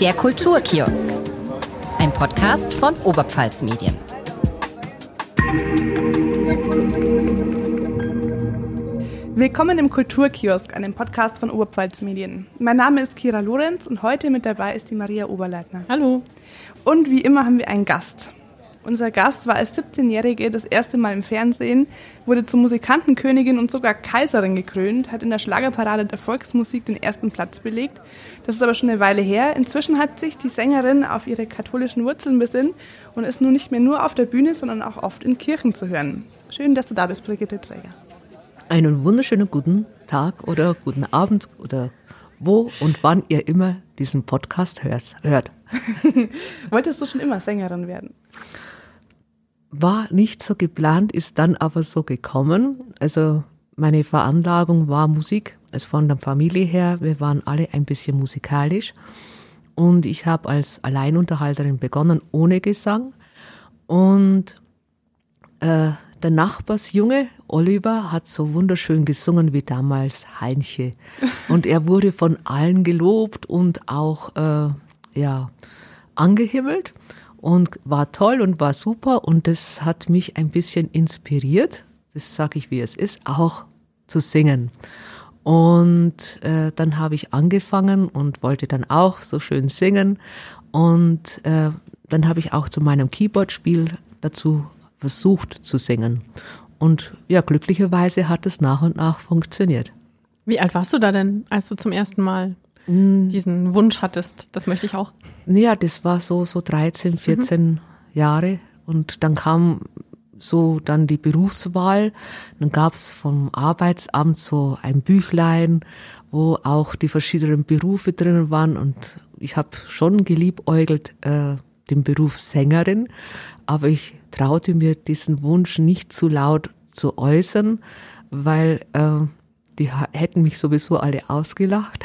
Der Kulturkiosk. Ein Podcast von Oberpfalz Medien. Willkommen im Kulturkiosk, einem Podcast von Oberpfalz Medien. Mein Name ist Kira Lorenz und heute mit dabei ist die Maria Oberleitner. Hallo. Und wie immer haben wir einen Gast. Unser Gast war als 17-Jährige das erste Mal im Fernsehen, wurde zur Musikantenkönigin und sogar Kaiserin gekrönt, hat in der Schlagerparade der Volksmusik den ersten Platz belegt. Das ist aber schon eine Weile her. Inzwischen hat sich die Sängerin auf ihre katholischen Wurzeln besinnt und ist nun nicht mehr nur auf der Bühne, sondern auch oft in Kirchen zu hören. Schön, dass du da bist, Brigitte Träger. Einen wunderschönen guten Tag oder guten Abend oder wo und wann ihr immer diesen Podcast hört. Wolltest du schon immer Sängerin werden? War nicht so geplant, ist dann aber so gekommen. Also meine Veranlagung war Musik, also von der Familie her. Wir waren alle ein bisschen musikalisch. Und ich habe als Alleinunterhalterin begonnen, ohne Gesang. Und äh, der Nachbarsjunge, Oliver, hat so wunderschön gesungen wie damals Heinche. Und er wurde von allen gelobt und auch äh, ja, angehimmelt und war toll und war super und das hat mich ein bisschen inspiriert, das sage ich wie es ist, auch zu singen. Und äh, dann habe ich angefangen und wollte dann auch so schön singen und äh, dann habe ich auch zu meinem Keyboard-Spiel dazu versucht zu singen. Und ja, glücklicherweise hat es nach und nach funktioniert. Wie alt warst du da denn, als du zum ersten Mal hm. diesen Wunsch hattest, das möchte ich auch. Ja, das war so, so 13, 14 mhm. Jahre. Und dann kam so dann die Berufswahl. Dann gab's vom Arbeitsamt so ein Büchlein, wo auch die verschiedenen Berufe drin waren. Und ich habe schon geliebäugelt äh, den Beruf Sängerin, aber ich traute mir diesen Wunsch nicht zu laut zu äußern, weil äh, die hätten mich sowieso alle ausgelacht.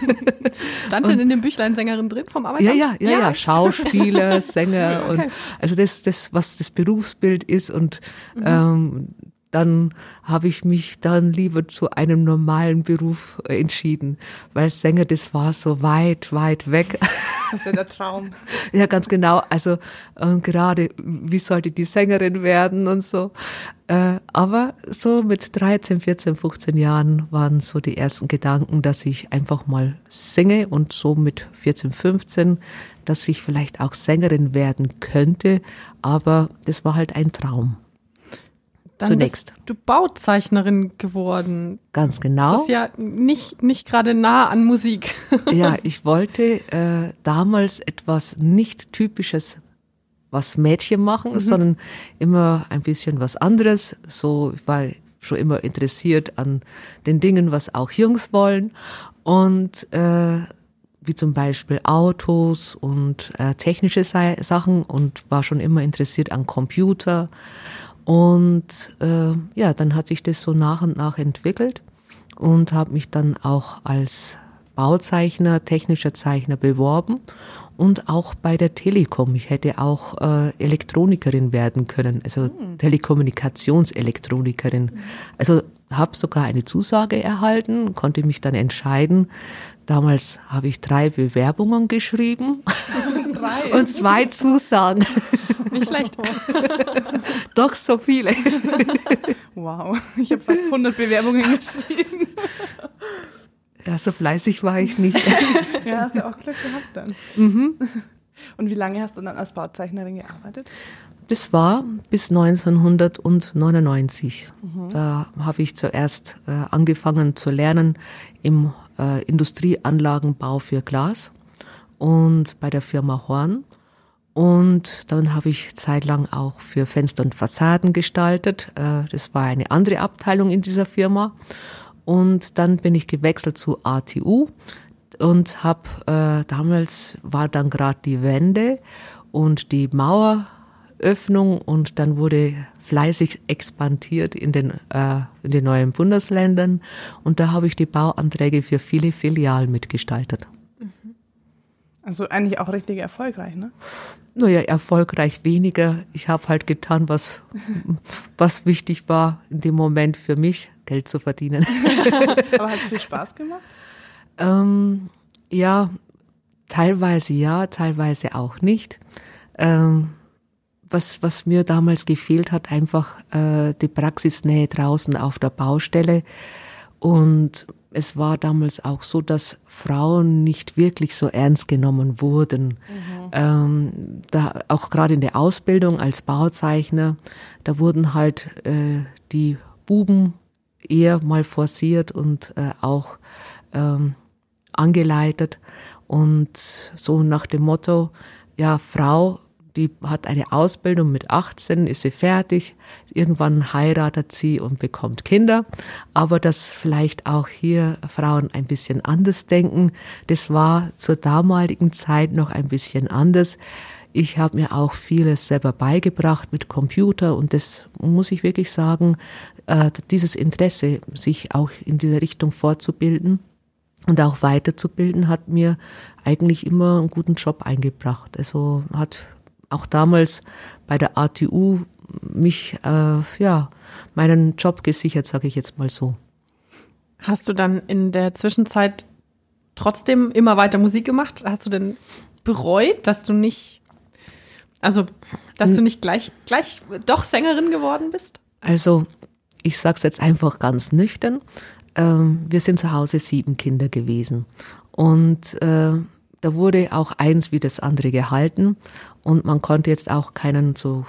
Stand denn in dem Büchlein Sängerin drin vom Arbeitsamt? Ja, ja, ja, ja. Schauspieler, Sänger okay. und also das, das, was das Berufsbild ist und mhm. ähm, dann habe ich mich dann lieber zu einem normalen Beruf entschieden, weil Sänger, das war so weit, weit weg. Das ist ja der Traum. ja, ganz genau. Also äh, gerade, wie sollte die Sängerin werden und so. Äh, aber so mit 13, 14, 15 Jahren waren so die ersten Gedanken, dass ich einfach mal singe und so mit 14, 15, dass ich vielleicht auch Sängerin werden könnte. Aber das war halt ein Traum. Dann Zunächst. bist du Bauzeichnerin geworden. Ganz genau. Das ist ja nicht, nicht gerade nah an Musik. ja, ich wollte äh, damals etwas nicht typisches, was Mädchen machen, mhm. sondern immer ein bisschen was anderes. So, ich war schon immer interessiert an den Dingen, was auch Jungs wollen. Und äh, wie zum Beispiel Autos und äh, technische Sachen und war schon immer interessiert an Computer und äh, ja, dann hat sich das so nach und nach entwickelt und habe mich dann auch als Bauzeichner, technischer Zeichner beworben und auch bei der Telekom. Ich hätte auch äh, Elektronikerin werden können, also mhm. Telekommunikationselekronikerin. Mhm. Also habe sogar eine Zusage erhalten, konnte mich dann entscheiden. Damals habe ich drei Bewerbungen geschrieben drei. und zwei Zusagen. Nicht schlecht. Doch so viele. Wow, ich habe fast 100 Bewerbungen geschrieben. Ja, so fleißig war ich nicht. Ja, hast du auch Glück gehabt dann. Mhm. Und wie lange hast du dann als Bauzeichnerin gearbeitet? Das war bis 1999. Mhm. Da habe ich zuerst äh, angefangen zu lernen im äh, Industrieanlagenbau für Glas und bei der Firma Horn. Und dann habe ich zeitlang auch für Fenster und Fassaden gestaltet. Äh, das war eine andere Abteilung in dieser Firma. Und dann bin ich gewechselt zu ATU und habe äh, damals war dann gerade die Wende und die Maueröffnung und dann wurde fleißig expandiert in den, äh, in den neuen Bundesländern und da habe ich die Bauanträge für viele Filialen mitgestaltet. Also eigentlich auch richtig erfolgreich, ne? Naja, erfolgreich weniger. Ich habe halt getan, was, was wichtig war in dem Moment für mich, Geld zu verdienen. Aber hat es dir Spaß gemacht? Ähm, ja, teilweise ja, teilweise auch nicht. Ähm, was, was mir damals gefehlt hat, einfach äh, die Praxisnähe draußen auf der Baustelle. Und es war damals auch so, dass Frauen nicht wirklich so ernst genommen wurden. Mhm. Ähm, da auch gerade in der Ausbildung als Bauzeichner, da wurden halt äh, die Buben eher mal forciert und äh, auch ähm, angeleitet und so nach dem Motto, ja, Frau die hat eine Ausbildung mit 18, ist sie fertig, irgendwann heiratet sie und bekommt Kinder. Aber dass vielleicht auch hier Frauen ein bisschen anders denken, das war zur damaligen Zeit noch ein bisschen anders. Ich habe mir auch vieles selber beigebracht mit Computer und das muss ich wirklich sagen, äh, dieses Interesse, sich auch in diese Richtung fortzubilden, und auch weiterzubilden hat mir eigentlich immer einen guten Job eingebracht. Also hat auch damals bei der ATU mich, äh, ja, meinen Job gesichert, sage ich jetzt mal so. Hast du dann in der Zwischenzeit trotzdem immer weiter Musik gemacht? Hast du denn bereut, dass du nicht, also, dass du nicht gleich, gleich doch Sängerin geworden bist? Also, ich sage es jetzt einfach ganz nüchtern. Ähm, wir sind zu Hause sieben Kinder gewesen. Und äh, da wurde auch eins wie das andere gehalten und man konnte jetzt auch keinen so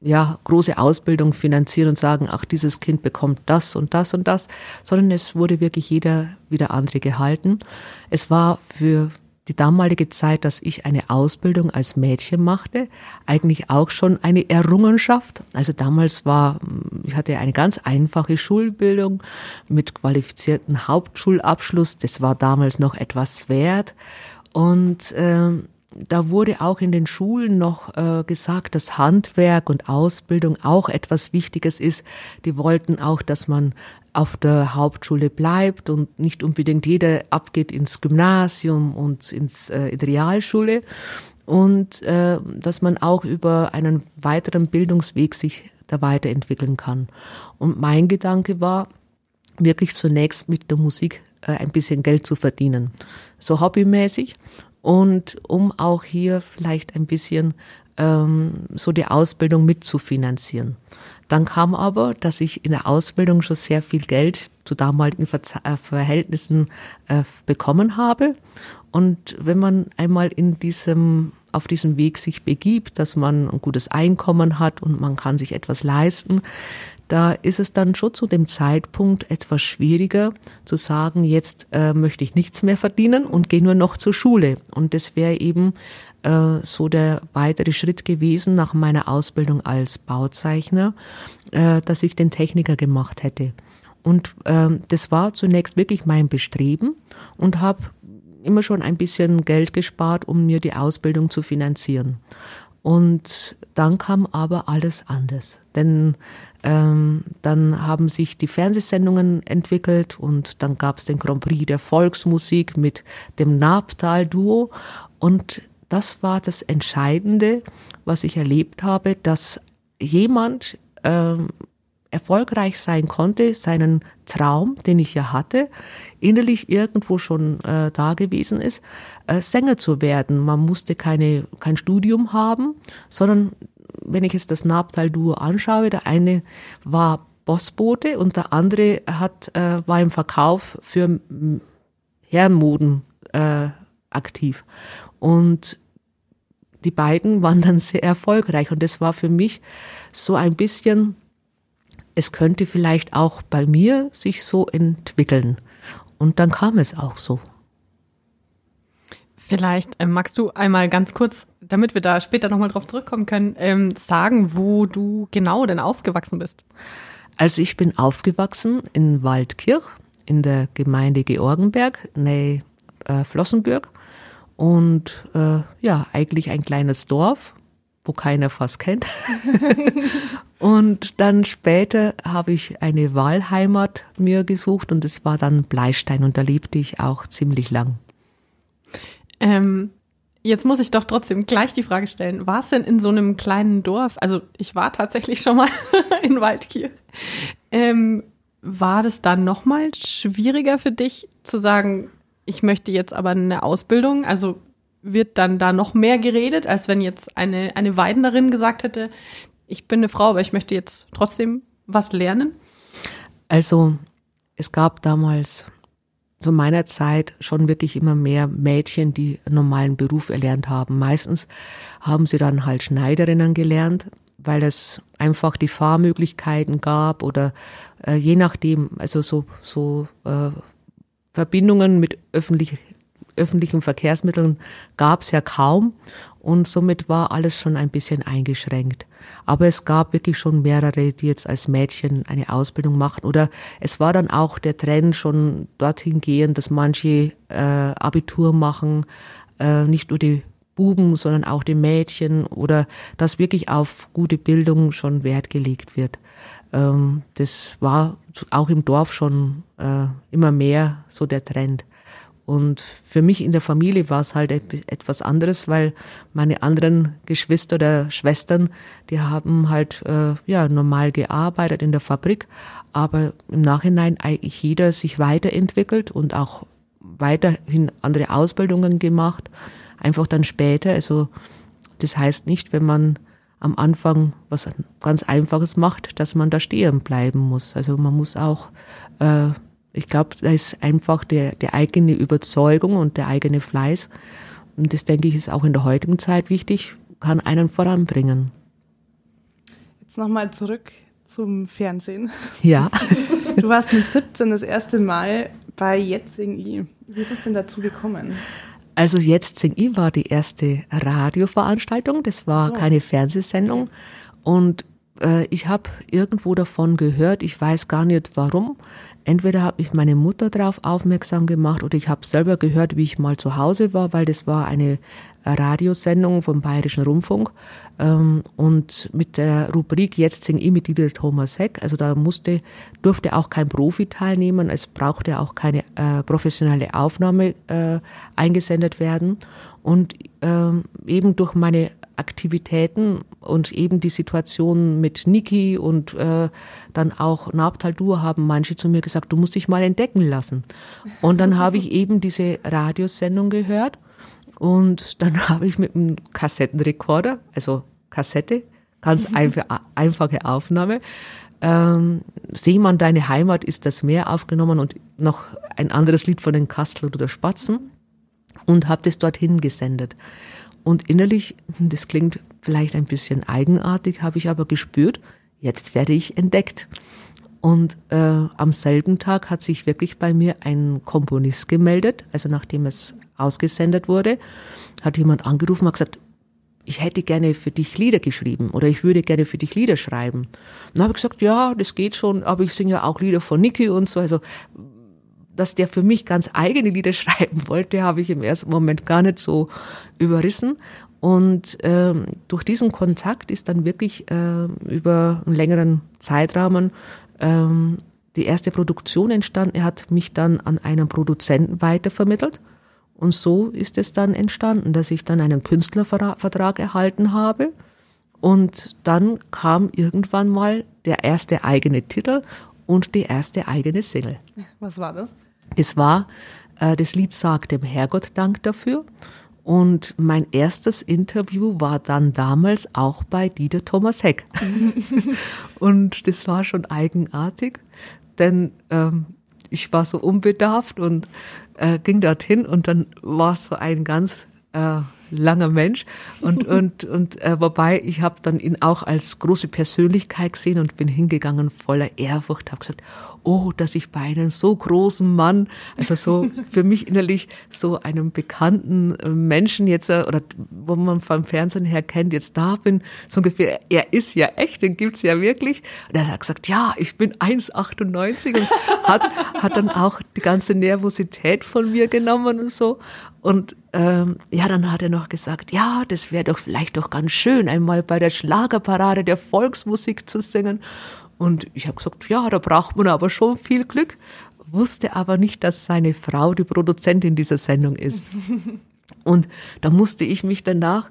ja, große Ausbildung finanzieren und sagen, ach, dieses Kind bekommt das und das und das, sondern es wurde wirklich jeder wie der andere gehalten. Es war für die damalige Zeit, dass ich eine Ausbildung als Mädchen machte, eigentlich auch schon eine Errungenschaft. Also damals war, ich hatte eine ganz einfache Schulbildung mit qualifizierten Hauptschulabschluss. Das war damals noch etwas wert. Und ähm, da wurde auch in den Schulen noch äh, gesagt, dass Handwerk und Ausbildung auch etwas Wichtiges ist. Die wollten auch, dass man auf der Hauptschule bleibt und nicht unbedingt jeder abgeht ins Gymnasium und ins äh, in die Realschule und äh, dass man auch über einen weiteren Bildungsweg sich da weiterentwickeln kann. Und mein Gedanke war, wirklich zunächst mit der Musik äh, ein bisschen Geld zu verdienen, so hobbymäßig und um auch hier vielleicht ein bisschen ähm, so die Ausbildung mitzufinanzieren. Dann kam aber, dass ich in der Ausbildung schon sehr viel Geld zu damaligen Ver äh, Verhältnissen äh, bekommen habe. Und wenn man einmal in diesem, auf diesem Weg sich begibt, dass man ein gutes Einkommen hat und man kann sich etwas leisten, da ist es dann schon zu dem Zeitpunkt etwas schwieriger zu sagen, jetzt äh, möchte ich nichts mehr verdienen und gehe nur noch zur Schule. Und das wäre eben äh, so der weitere Schritt gewesen nach meiner Ausbildung als Bauzeichner, äh, dass ich den Techniker gemacht hätte. Und äh, das war zunächst wirklich mein Bestreben und habe immer schon ein bisschen Geld gespart, um mir die Ausbildung zu finanzieren. Und dann kam aber alles anders. Denn ähm, dann haben sich die Fernsehsendungen entwickelt und dann gab es den Grand Prix der Volksmusik mit dem Nabtal-Duo. Und das war das Entscheidende, was ich erlebt habe, dass jemand ähm, erfolgreich sein konnte, seinen Traum, den ich ja hatte, innerlich irgendwo schon äh, da gewesen ist, äh, Sänger zu werden. Man musste keine, kein Studium haben, sondern wenn ich jetzt das Nabtal-Duo anschaue, der eine war Bossbote und der andere hat, äh, war im Verkauf für Herrenmoden äh, aktiv. Und die beiden waren dann sehr erfolgreich und das war für mich so ein bisschen es könnte vielleicht auch bei mir sich so entwickeln. Und dann kam es auch so. Vielleicht äh, magst du einmal ganz kurz, damit wir da später nochmal drauf zurückkommen können, ähm, sagen, wo du genau denn aufgewachsen bist. Also ich bin aufgewachsen in Waldkirch in der Gemeinde Georgenberg, nähe äh, Flossenbürg. Und äh, ja, eigentlich ein kleines Dorf, wo keiner fast kennt. und dann später habe ich eine Wahlheimat mir gesucht und es war dann Bleistein und da lebte ich auch ziemlich lang. Ähm, jetzt muss ich doch trotzdem gleich die Frage stellen, war es denn in so einem kleinen Dorf, also ich war tatsächlich schon mal in Waldkirch, ähm, war das dann nochmal schwieriger für dich zu sagen, ich möchte jetzt aber eine Ausbildung, also wird dann da noch mehr geredet, als wenn jetzt eine, eine Weidnerin gesagt hätte, ich bin eine Frau, aber ich möchte jetzt trotzdem was lernen? Also es gab damals zu meiner Zeit schon wirklich immer mehr Mädchen, die einen normalen Beruf erlernt haben. Meistens haben sie dann halt Schneiderinnen gelernt, weil es einfach die Fahrmöglichkeiten gab oder äh, je nachdem, also so, so äh, Verbindungen mit öffentlich, öffentlichen Verkehrsmitteln gab es ja kaum und somit war alles schon ein bisschen eingeschränkt. Aber es gab wirklich schon mehrere, die jetzt als Mädchen eine Ausbildung machen. Oder es war dann auch der Trend schon dorthin gehen, dass manche äh, Abitur machen, äh, nicht nur die Buben, sondern auch die Mädchen oder dass wirklich auf gute Bildung schon Wert gelegt wird. Ähm, das war auch im Dorf schon äh, immer mehr so der Trend. Und für mich in der Familie war es halt etwas anderes, weil meine anderen Geschwister oder Schwestern, die haben halt äh, ja normal gearbeitet in der Fabrik, aber im Nachhinein eigentlich jeder sich weiterentwickelt und auch weiterhin andere Ausbildungen gemacht, einfach dann später. Also das heißt nicht, wenn man am Anfang was ganz Einfaches macht, dass man da stehen bleiben muss. Also man muss auch äh, ich glaube, da ist einfach der, der eigene Überzeugung und der eigene Fleiß. Und das denke ich ist auch in der heutigen Zeit wichtig, kann einen voranbringen. Jetzt nochmal zurück zum Fernsehen. Ja. Du warst mit 17 das erste Mal bei Jetzt I. Wie ist es denn dazu gekommen? Also Jetzt sing I war die erste Radioveranstaltung. Das war so. keine Fernsehsendung. Und äh, ich habe irgendwo davon gehört, ich weiß gar nicht warum. Entweder habe ich meine Mutter darauf aufmerksam gemacht oder ich habe selber gehört, wie ich mal zu Hause war, weil das war eine Radiosendung vom Bayerischen Rundfunk ähm, und mit der Rubrik Jetzt sing ich mit Dieter Thomas Heck. Also da musste, durfte auch kein Profi teilnehmen, es brauchte auch keine äh, professionelle Aufnahme äh, eingesendet werden. Und ähm, eben durch meine Aktivitäten und eben die Situation mit Niki und äh, dann auch Nabtaldur haben manche zu mir gesagt, du musst dich mal entdecken lassen. Und dann habe ich eben diese Radiosendung gehört und dann habe ich mit einem Kassettenrekorder, also Kassette, ganz einfach, einfache Aufnahme, ähm, Seemann, deine Heimat ist das Meer aufgenommen und noch ein anderes Lied von den Kastel oder Spatzen und habe das dorthin gesendet. Und innerlich, das klingt vielleicht ein bisschen eigenartig, habe ich aber gespürt, jetzt werde ich entdeckt. Und äh, am selben Tag hat sich wirklich bei mir ein Komponist gemeldet, also nachdem es ausgesendet wurde, hat jemand angerufen und gesagt, ich hätte gerne für dich Lieder geschrieben oder ich würde gerne für dich Lieder schreiben. Und dann habe ich gesagt, ja, das geht schon, aber ich singe ja auch Lieder von Niki und so. Also dass der für mich ganz eigene Lieder schreiben wollte, habe ich im ersten Moment gar nicht so überrissen. Und ähm, durch diesen Kontakt ist dann wirklich äh, über einen längeren Zeitrahmen ähm, die erste Produktion entstanden. Er hat mich dann an einen Produzenten weitervermittelt. Und so ist es dann entstanden, dass ich dann einen Künstlervertrag erhalten habe. Und dann kam irgendwann mal der erste eigene Titel und die erste eigene Single. Was war das? Das war, äh, das Lied sagt dem Herrgott Dank dafür. Und mein erstes Interview war dann damals auch bei Dieter Thomas Heck. und das war schon eigenartig, denn ähm, ich war so unbedarft und äh, ging dorthin und dann war so ein ganz äh, langer Mensch und und und äh, wobei ich habe dann ihn auch als große Persönlichkeit gesehen und bin hingegangen voller Ehrfurcht habe gesagt oh, dass ich bei einem so großen Mann, also so für mich innerlich so einem bekannten äh, Menschen jetzt, äh, oder wo man vom Fernsehen her kennt, jetzt da bin, so ungefähr, er ist ja echt, den gibt's ja wirklich. Und er hat gesagt, ja, ich bin 1,98 und hat, hat dann auch die ganze Nervosität von mir genommen und so. Und ähm, ja, dann hat er noch gesagt, ja, das wäre doch vielleicht doch ganz schön, einmal bei der Schlagerparade der Volksmusik zu singen. Und ich habe gesagt, ja, da braucht man aber schon viel Glück, wusste aber nicht, dass seine Frau die Produzentin dieser Sendung ist. Und da musste ich mich danach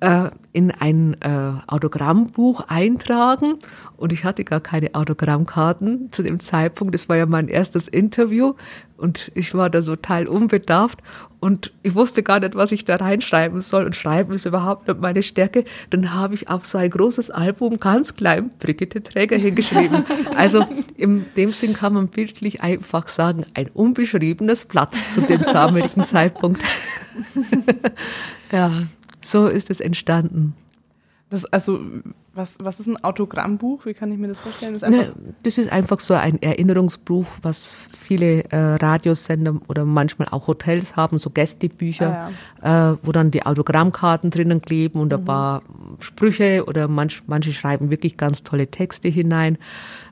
äh, in ein äh, Autogrammbuch eintragen und ich hatte gar keine Autogrammkarten zu dem Zeitpunkt. Das war ja mein erstes Interview. Und ich war da total unbedarft und ich wusste gar nicht, was ich da reinschreiben soll. Und schreiben ist überhaupt nicht meine Stärke. Dann habe ich auf so ein großes Album ganz klein Brigitte Träger hingeschrieben. Also in dem Sinn kann man bildlich einfach sagen, ein unbeschriebenes Blatt zu dem damaligen Zeitpunkt. ja, so ist es entstanden. Das, also, was, was ist ein Autogrammbuch? Wie kann ich mir das vorstellen? Das ist einfach, ne, das ist einfach so ein Erinnerungsbuch, was viele äh, Radiosender oder manchmal auch Hotels haben, so Gästebücher, ah, ja. äh, wo dann die Autogrammkarten drinnen kleben und mhm. ein paar Sprüche oder manch, manche schreiben wirklich ganz tolle Texte hinein.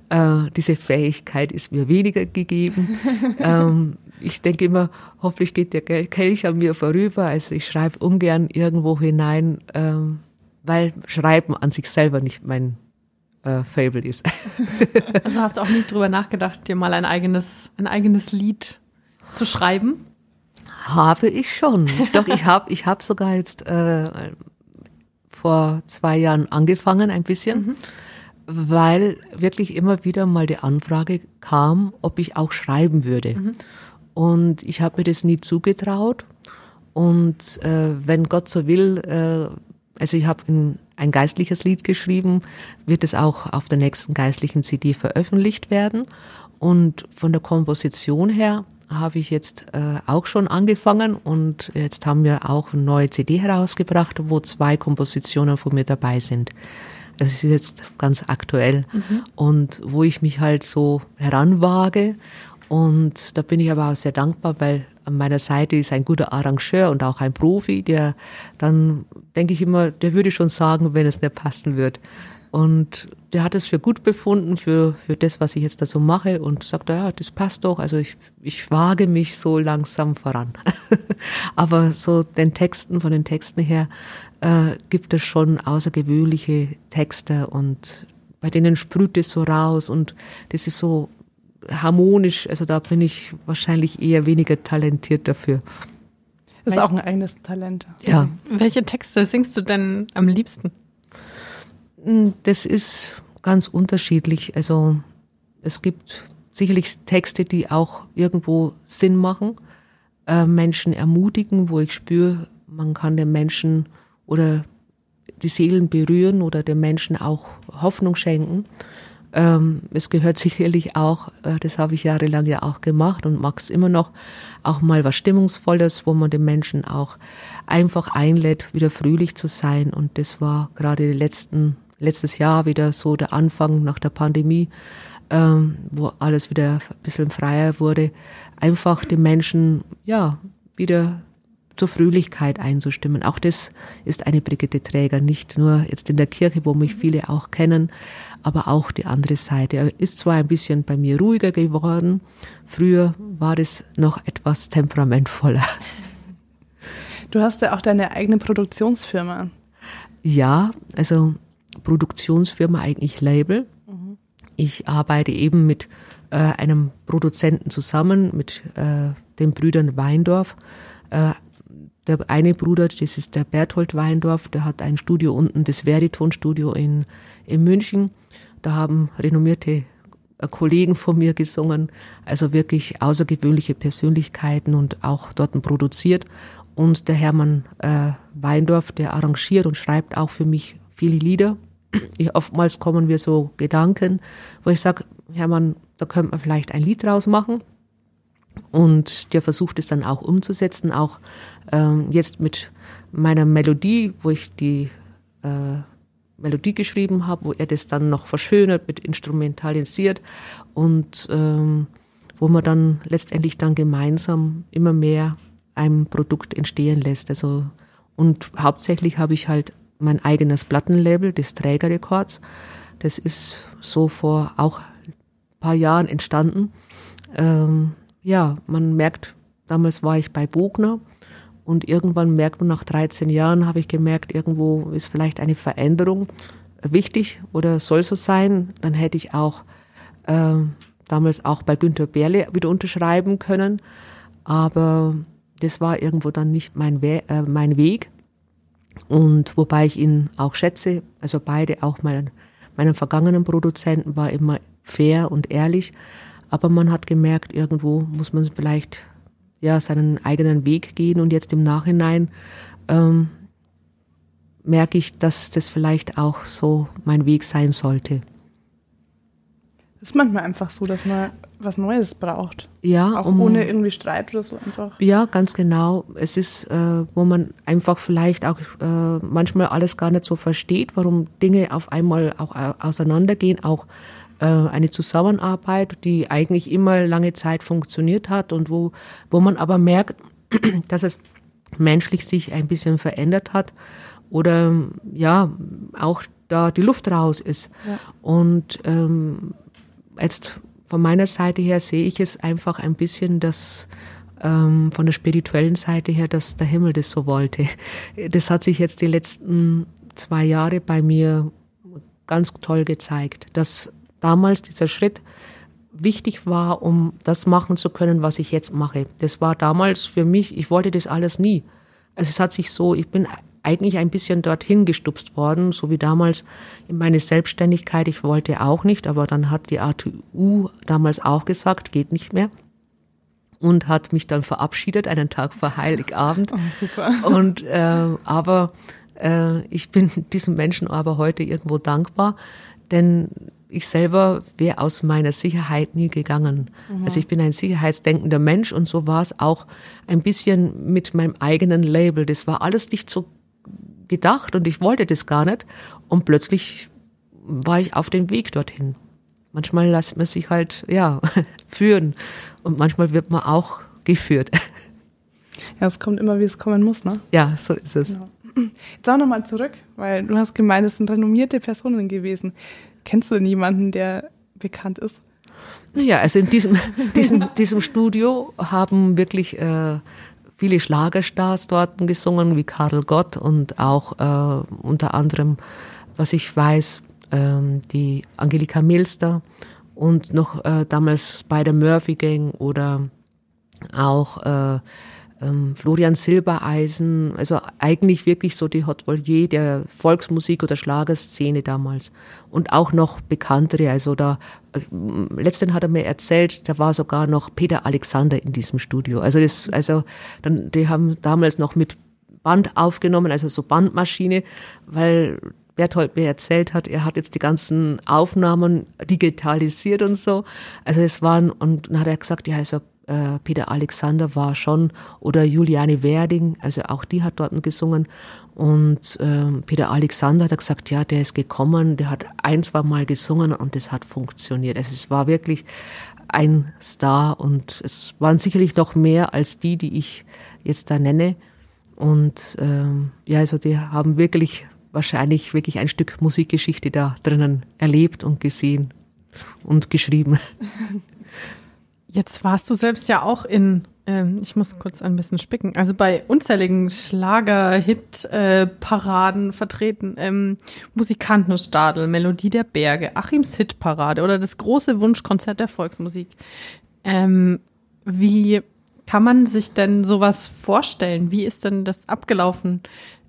Äh, diese Fähigkeit ist mir weniger gegeben. ähm, ich denke immer, hoffentlich geht der Kelch an mir vorüber. Also ich schreibe ungern irgendwo hinein. Ähm, weil Schreiben an sich selber nicht mein äh, Fable ist. also hast du auch nie drüber nachgedacht, dir mal ein eigenes, ein eigenes Lied zu schreiben? Habe ich schon. Doch, ich habe ich hab sogar jetzt äh, vor zwei Jahren angefangen, ein bisschen, mhm. weil wirklich immer wieder mal die Anfrage kam, ob ich auch schreiben würde. Mhm. Und ich habe mir das nie zugetraut. Und äh, wenn Gott so will, äh, also ich habe ein, geistliches Lied geschrieben, wird es auch auf der nächsten geistlichen CD veröffentlicht werden. Und von der Komposition her habe ich jetzt äh, auch schon angefangen und jetzt haben wir auch eine neue CD herausgebracht, wo zwei Kompositionen von mir dabei sind. Das ist jetzt ganz aktuell mhm. und wo ich mich halt so heranwage und da bin ich aber auch sehr dankbar, weil an meiner Seite ist ein guter Arrangeur und auch ein Profi, der dann, denke ich immer, der würde schon sagen, wenn es nicht passen wird. Und der hat es für gut befunden, für, für das, was ich jetzt da so mache und sagt, ja, das passt doch. Also ich, ich wage mich so langsam voran. Aber so den Texten, von den Texten her, äh, gibt es schon außergewöhnliche Texte und bei denen sprüht es so raus und das ist so harmonisch, also da bin ich wahrscheinlich eher weniger talentiert dafür. Das ist auch ein eigenes Talent. Ja. Welche Texte singst du denn am liebsten? Hm, das ist ganz unterschiedlich. Also es gibt sicherlich Texte, die auch irgendwo Sinn machen, äh, Menschen ermutigen, wo ich spüre, man kann den Menschen oder die Seelen berühren oder den Menschen auch Hoffnung schenken. Ähm, es gehört sicherlich auch, äh, das habe ich jahrelang ja auch gemacht und mag es immer noch, auch mal was Stimmungsvolles, wo man den Menschen auch einfach einlädt, wieder fröhlich zu sein. Und das war gerade letzten, letztes Jahr wieder so der Anfang nach der Pandemie, ähm, wo alles wieder ein bisschen freier wurde, einfach den Menschen, ja, wieder zur Fröhlichkeit einzustimmen. Auch das ist eine Brigitte Träger, nicht nur jetzt in der Kirche, wo mich viele auch kennen, aber auch die andere Seite. Er ist zwar ein bisschen bei mir ruhiger geworden, früher war es noch etwas temperamentvoller. Du hast ja auch deine eigene Produktionsfirma. Ja, also Produktionsfirma eigentlich Label. Mhm. Ich arbeite eben mit äh, einem Produzenten zusammen, mit äh, den Brüdern Weindorf. Äh, der eine Bruder, das ist der Berthold Weindorf, der hat ein Studio unten, das Veriton-Studio in, in München. Da haben renommierte äh, Kollegen von mir gesungen, also wirklich außergewöhnliche Persönlichkeiten und auch dort produziert. Und der Hermann äh, Weindorf, der arrangiert und schreibt auch für mich viele Lieder. Ich, oftmals kommen wir so Gedanken, wo ich sage, Hermann, da könnte man vielleicht ein Lied draus machen. Und der versucht es dann auch umzusetzen, auch ähm, jetzt mit meiner Melodie, wo ich die äh, Melodie geschrieben habe, wo er das dann noch verschönert, mit instrumentalisiert und ähm, wo man dann letztendlich dann gemeinsam immer mehr ein Produkt entstehen lässt. Also und hauptsächlich habe ich halt mein eigenes Plattenlabel, das Trägerrekords. Das ist so vor auch ein paar Jahren entstanden. Ähm, ja, man merkt, damals war ich bei Bogner und irgendwann merkt man, nach 13 Jahren habe ich gemerkt, irgendwo ist vielleicht eine Veränderung wichtig oder soll so sein. Dann hätte ich auch äh, damals auch bei Günter Berle wieder unterschreiben können. Aber das war irgendwo dann nicht mein, We äh, mein Weg. Und wobei ich ihn auch schätze, also beide, auch meinen, meinen vergangenen Produzenten, war immer fair und ehrlich. Aber man hat gemerkt, irgendwo muss man vielleicht ja seinen eigenen Weg gehen und jetzt im Nachhinein ähm, merke ich, dass das vielleicht auch so mein Weg sein sollte. Es ist manchmal einfach so, dass man was Neues braucht. Ja, auch um, ohne irgendwie Streit oder so einfach. Ja, ganz genau. Es ist, äh, wo man einfach vielleicht auch äh, manchmal alles gar nicht so versteht, warum Dinge auf einmal auch auseinandergehen, auch eine Zusammenarbeit, die eigentlich immer lange Zeit funktioniert hat und wo, wo man aber merkt, dass es menschlich sich ein bisschen verändert hat oder ja, auch da die Luft raus ist. Ja. Und ähm, jetzt von meiner Seite her sehe ich es einfach ein bisschen, dass ähm, von der spirituellen Seite her, dass der Himmel das so wollte. Das hat sich jetzt die letzten zwei Jahre bei mir ganz toll gezeigt, dass damals dieser Schritt wichtig war, um das machen zu können, was ich jetzt mache. Das war damals für mich, ich wollte das alles nie. Also es hat sich so, ich bin eigentlich ein bisschen dorthin gestupst worden, so wie damals in meine Selbstständigkeit. Ich wollte auch nicht, aber dann hat die ATU damals auch gesagt, geht nicht mehr. Und hat mich dann verabschiedet, einen Tag vor Heiligabend. Oh, super. Und, äh, aber äh, ich bin diesem Menschen aber heute irgendwo dankbar, denn ich selber wäre aus meiner Sicherheit nie gegangen. Mhm. Also ich bin ein sicherheitsdenkender Mensch und so war es auch ein bisschen mit meinem eigenen Label. Das war alles nicht so gedacht und ich wollte das gar nicht. Und plötzlich war ich auf dem Weg dorthin. Manchmal lässt man sich halt, ja, führen. Und manchmal wird man auch geführt. Ja, es kommt immer, wie es kommen muss, ne? Ja, so ist es. Genau. Jetzt auch nochmal zurück, weil du hast gemeint, es sind renommierte Personen gewesen. Kennst du denn jemanden, der bekannt ist? Ja, also in diesem, diesem, diesem Studio haben wirklich äh, viele Schlagerstars dort gesungen, wie Karl Gott und auch äh, unter anderem, was ich weiß, äh, die Angelika Milster und noch äh, damals Spider Murphy Gang oder auch äh, ähm, Florian Silbereisen, also eigentlich wirklich so die Hot Volier der Volksmusik oder Schlagerszene damals. Und auch noch bekanntere, also da, äh, letztens hat er mir erzählt, da war sogar noch Peter Alexander in diesem Studio. Also das, also dann, die haben damals noch mit Band aufgenommen, also so Bandmaschine, weil Berthold mir erzählt hat, er hat jetzt die ganzen Aufnahmen digitalisiert und so. Also es waren, und dann hat er gesagt, ja, also äh, Peter Alexander war schon oder Juliane Werding, also auch die hat dort gesungen. Und äh, Peter Alexander hat gesagt, ja, der ist gekommen, der hat ein, zwei Mal gesungen und das hat funktioniert. Also es war wirklich ein Star und es waren sicherlich noch mehr als die, die ich jetzt da nenne. Und ähm, ja, also die haben wirklich wahrscheinlich wirklich ein Stück Musikgeschichte da drinnen erlebt und gesehen und geschrieben. Jetzt warst du selbst ja auch in, ähm, ich muss kurz ein bisschen spicken, also bei unzähligen Schlager-Hit-Paraden vertreten. Ähm, Musikantenstadel, Melodie der Berge, Achims Hitparade oder das große Wunschkonzert der Volksmusik. Ähm, wie kann man sich denn sowas vorstellen? Wie ist denn das abgelaufen?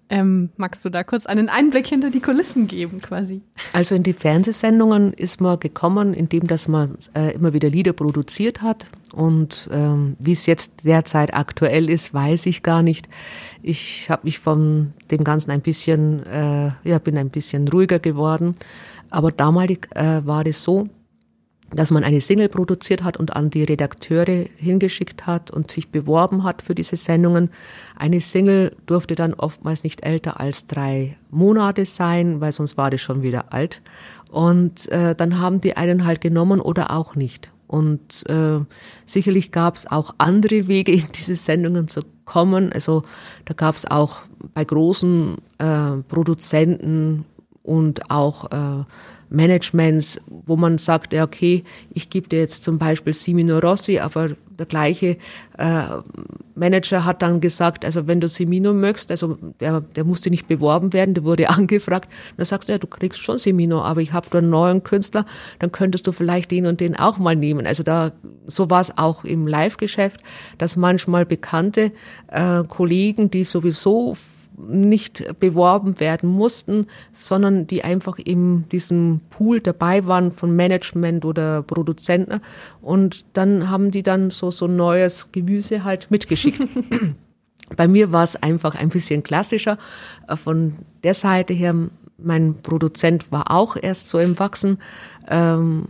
Ähm, magst du da kurz einen Einblick hinter die Kulissen geben, quasi? Also in die Fernsehsendungen ist man gekommen, indem dass man äh, immer wieder Lieder produziert hat. Und ähm, wie es jetzt derzeit aktuell ist, weiß ich gar nicht. Ich habe mich von dem Ganzen ein bisschen, äh, ja, bin ein bisschen ruhiger geworden. Aber damalig äh, war das so, dass man eine Single produziert hat und an die Redakteure hingeschickt hat und sich beworben hat für diese Sendungen. Eine Single durfte dann oftmals nicht älter als drei Monate sein, weil sonst war das schon wieder alt. Und äh, dann haben die einen halt genommen oder auch nicht. Und äh, sicherlich gab es auch andere Wege, in diese Sendungen zu kommen. Also da gab es auch bei großen äh, Produzenten und auch äh, Managements, wo man sagt, ja, okay, ich gebe dir jetzt zum Beispiel Simino Rossi, aber der gleiche äh, Manager hat dann gesagt, also wenn du Semino möchtest, also der, der musste nicht beworben werden, der wurde angefragt, dann sagst du, ja, du kriegst schon Semino, aber ich habe da einen neuen Künstler, dann könntest du vielleicht den und den auch mal nehmen. Also da, so war es auch im Live-Geschäft, dass manchmal bekannte äh, Kollegen, die sowieso nicht beworben werden mussten, sondern die einfach in diesem Pool dabei waren von Management oder Produzenten. Und dann haben die dann so, so neues Gemüse halt mitgeschickt. Bei mir war es einfach ein bisschen klassischer. Von der Seite her, mein Produzent war auch erst so im Wachsen, ähm,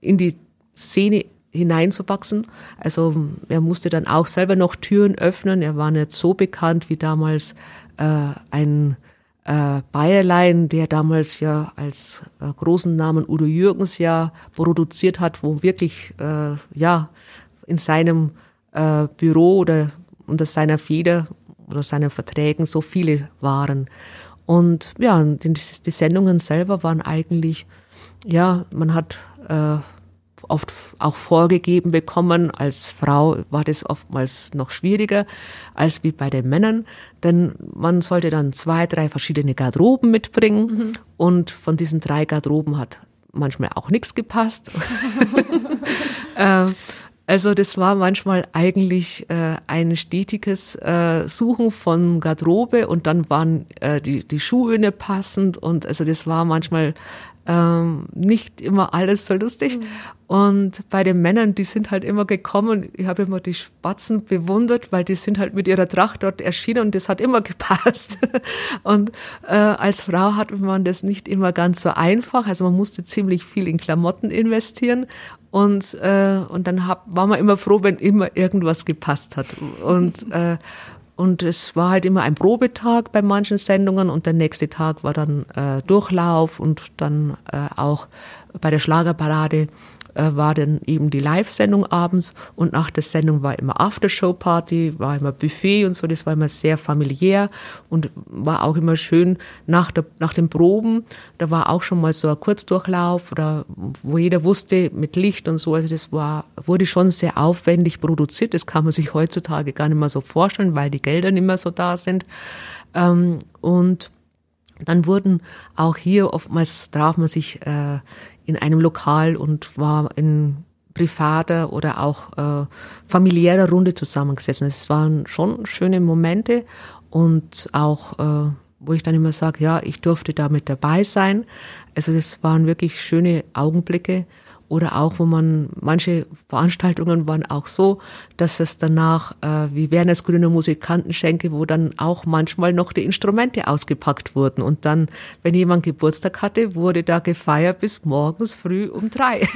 in die Szene hineinzuwachsen. Also er musste dann auch selber noch Türen öffnen. Er war nicht so bekannt wie damals äh, ein äh, Bayerlein, der damals ja als äh, großen Namen Udo Jürgens ja produziert hat, wo wirklich äh, ja in seinem äh, Büro oder unter seiner Feder oder seinen Verträgen so viele waren. Und ja, die, die Sendungen selber waren eigentlich, ja, man hat äh, oft auch vorgegeben bekommen. Als Frau war das oftmals noch schwieriger als wie bei den Männern, denn man sollte dann zwei, drei verschiedene Garderoben mitbringen mhm. und von diesen drei Garderoben hat manchmal auch nichts gepasst. äh, also das war manchmal eigentlich äh, ein stetiges äh, Suchen von Garderobe und dann waren äh, die, die Schuhe passend und also das war manchmal ähm, nicht immer alles so lustig. Mhm. Und bei den Männern, die sind halt immer gekommen. Ich habe immer die Spatzen bewundert, weil die sind halt mit ihrer Tracht dort erschienen und das hat immer gepasst. Und äh, als Frau hat man das nicht immer ganz so einfach. Also man musste ziemlich viel in Klamotten investieren. Und, äh, und dann hab, war man immer froh, wenn immer irgendwas gepasst hat. Und, äh, und es war halt immer ein Probetag bei manchen Sendungen und der nächste Tag war dann äh, Durchlauf und dann äh, auch bei der Schlagerparade äh, war dann eben die Live-Sendung abends und nach der Sendung war immer Aftershow-Party, war immer Buffet und so, das war immer sehr familiär und war auch immer schön nach, der, nach den Proben, da war auch schon mal so ein Kurzdurchlauf oder wo jeder wusste mit Licht und so, also das war, wurde schon sehr aufwendig produziert, das kann man sich heutzutage gar nicht mehr so vorstellen, weil die Gelder nicht mehr so da sind. Ähm, und dann wurden auch hier oftmals traf man sich äh, in einem Lokal und war in privater oder auch äh, familiärer Runde zusammengesessen. Es waren schon schöne Momente und auch, äh, wo ich dann immer sage, ja, ich durfte da mit dabei sein. Also das waren wirklich schöne Augenblicke oder auch, wo man, manche Veranstaltungen waren auch so, dass es danach, äh, wie Werners grüne Musikantenschenke, wo dann auch manchmal noch die Instrumente ausgepackt wurden. Und dann, wenn jemand Geburtstag hatte, wurde da gefeiert bis morgens früh um drei.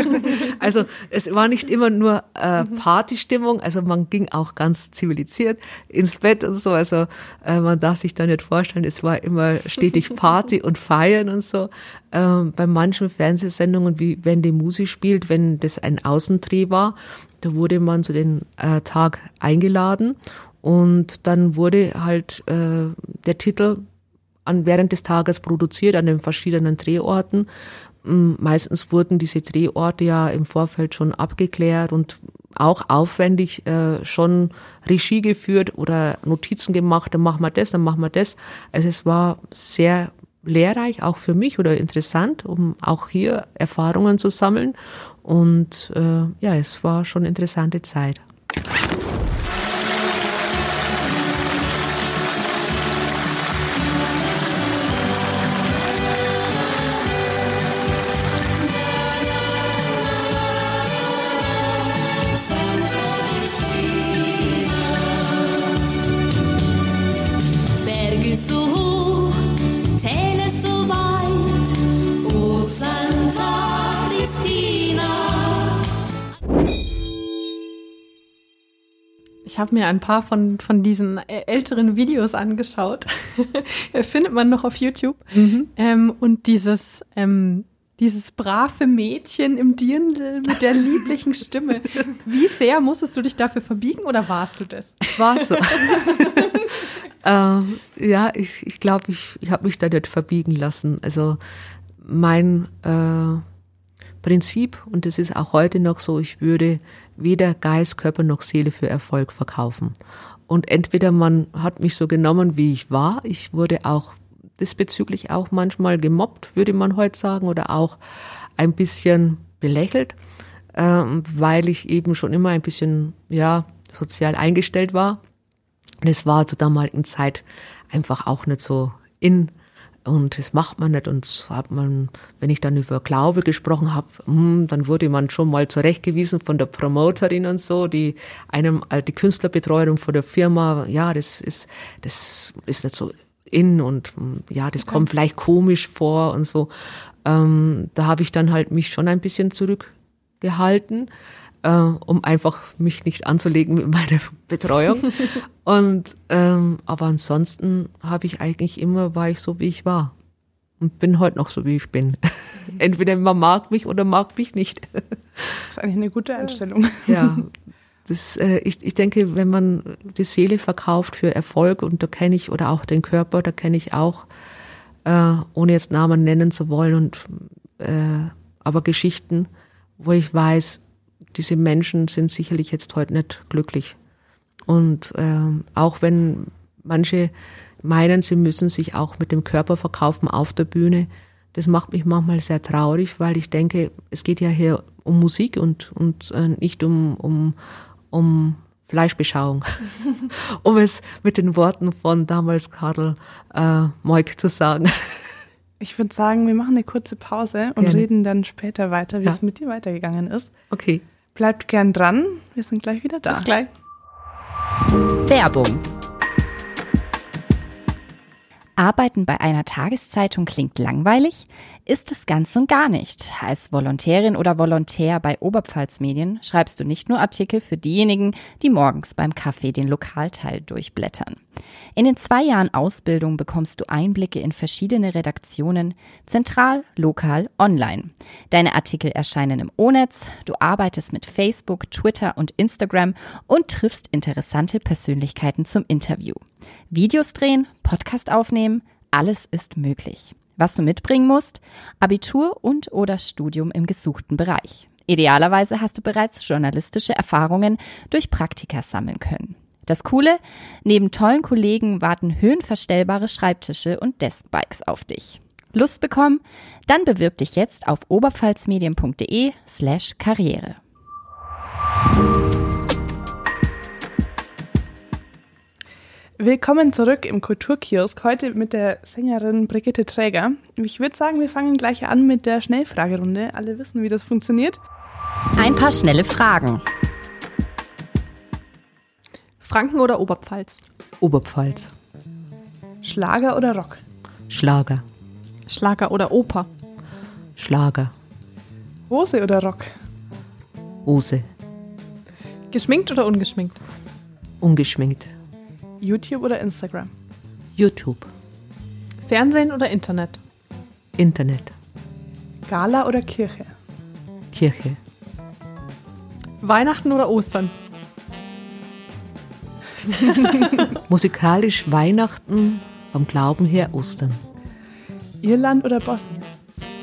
also es war nicht immer nur äh, mhm. Partystimmung, also man ging auch ganz zivilisiert ins Bett und so. Also äh, man darf sich da nicht vorstellen, es war immer stetig Party und Feiern und so. Ähm, bei manchen Fernsehsendungen, wie wenn die Musik spielt, wenn das ein Außendreh war, da wurde man zu den äh, Tag eingeladen und dann wurde halt äh, der Titel an, während des Tages produziert an den verschiedenen Drehorten. Meistens wurden diese Drehorte ja im Vorfeld schon abgeklärt und auch aufwendig äh, schon Regie geführt oder Notizen gemacht, dann machen wir das, dann machen wir das. Also es war sehr lehrreich, auch für mich oder interessant, um auch hier Erfahrungen zu sammeln. Und äh, ja, es war schon interessante Zeit. Ich habe mir ein paar von, von diesen älteren Videos angeschaut. Findet man noch auf YouTube. Mhm. Ähm, und dieses, ähm, dieses brave Mädchen im Dirndl mit der lieblichen Stimme. Wie sehr musstest du dich dafür verbiegen oder warst du das? Ich war so. ähm, ja, ich ich, glaube, ich, ich habe mich da nicht verbiegen lassen. Also mein äh, Prinzip, und das ist auch heute noch so, ich würde weder Geist, Körper noch Seele für Erfolg verkaufen. Und entweder man hat mich so genommen, wie ich war, ich wurde auch diesbezüglich auch manchmal gemobbt, würde man heute sagen, oder auch ein bisschen belächelt, ähm, weil ich eben schon immer ein bisschen, ja, sozial eingestellt war. Es war zur damaligen Zeit einfach auch nicht so in und das macht man nicht. Und so hat man, wenn ich dann über Glaube gesprochen habe, hm, dann wurde man schon mal zurechtgewiesen von der Promoterin und so, die einem äh, die Künstlerbetreuung von der Firma, ja, das ist, das ist nicht so in und hm, ja, das okay. kommt vielleicht komisch vor und so. Ähm, da habe ich dann halt mich schon ein bisschen zurückgehalten äh, um einfach mich nicht anzulegen mit meiner Betreuung. und ähm, aber ansonsten habe ich eigentlich immer war ich so wie ich war und bin heute noch so wie ich bin. Entweder man mag mich oder mag mich nicht. das ist eigentlich eine gute Einstellung. ja. Das, äh, ich, ich denke, wenn man die Seele verkauft für Erfolg und da kenne ich oder auch den Körper, da kenne ich auch, äh, ohne jetzt Namen nennen zu wollen und äh, aber Geschichten, wo ich weiß, diese Menschen sind sicherlich jetzt heute nicht glücklich. Und äh, auch wenn manche meinen, sie müssen sich auch mit dem Körper verkaufen auf der Bühne, das macht mich manchmal sehr traurig, weil ich denke, es geht ja hier um Musik und, und äh, nicht um, um, um Fleischbeschauung, um es mit den Worten von damals Karl äh, Moik zu sagen. Ich würde sagen, wir machen eine kurze Pause und Gerne. reden dann später weiter, wie ja. es mit dir weitergegangen ist. Okay. Bleibt gern dran. Wir sind gleich wieder da. Bis gleich. Werbung. Arbeiten bei einer Tageszeitung klingt langweilig? Ist es ganz und gar nicht. Als Volontärin oder Volontär bei Oberpfalz Medien schreibst du nicht nur Artikel für diejenigen, die morgens beim Kaffee den Lokalteil durchblättern. In den zwei Jahren Ausbildung bekommst du Einblicke in verschiedene Redaktionen, zentral, lokal, online. Deine Artikel erscheinen im O-Netz, du arbeitest mit Facebook, Twitter und Instagram und triffst interessante Persönlichkeiten zum Interview. Videos drehen, Podcast aufnehmen, alles ist möglich. Was du mitbringen musst? Abitur und oder Studium im gesuchten Bereich. Idealerweise hast du bereits journalistische Erfahrungen durch Praktika sammeln können. Das Coole, neben tollen Kollegen warten höhenverstellbare Schreibtische und Deskbikes auf dich. Lust bekommen? Dann bewirb dich jetzt auf oberpfalzmedien.de slash Karriere. Willkommen zurück im Kulturkiosk, heute mit der Sängerin Brigitte Träger. Ich würde sagen, wir fangen gleich an mit der Schnellfragerunde. Alle wissen, wie das funktioniert. Ein paar schnelle Fragen. Franken oder Oberpfalz? Oberpfalz. Schlager oder Rock? Schlager. Schlager oder Oper? Schlager. Hose oder Rock? Hose. Geschminkt oder ungeschminkt? Ungeschminkt. YouTube oder Instagram? YouTube. Fernsehen oder Internet? Internet. Gala oder Kirche? Kirche. Weihnachten oder Ostern? Musikalisch Weihnachten, vom Glauben her Ostern. Irland oder Bosnien?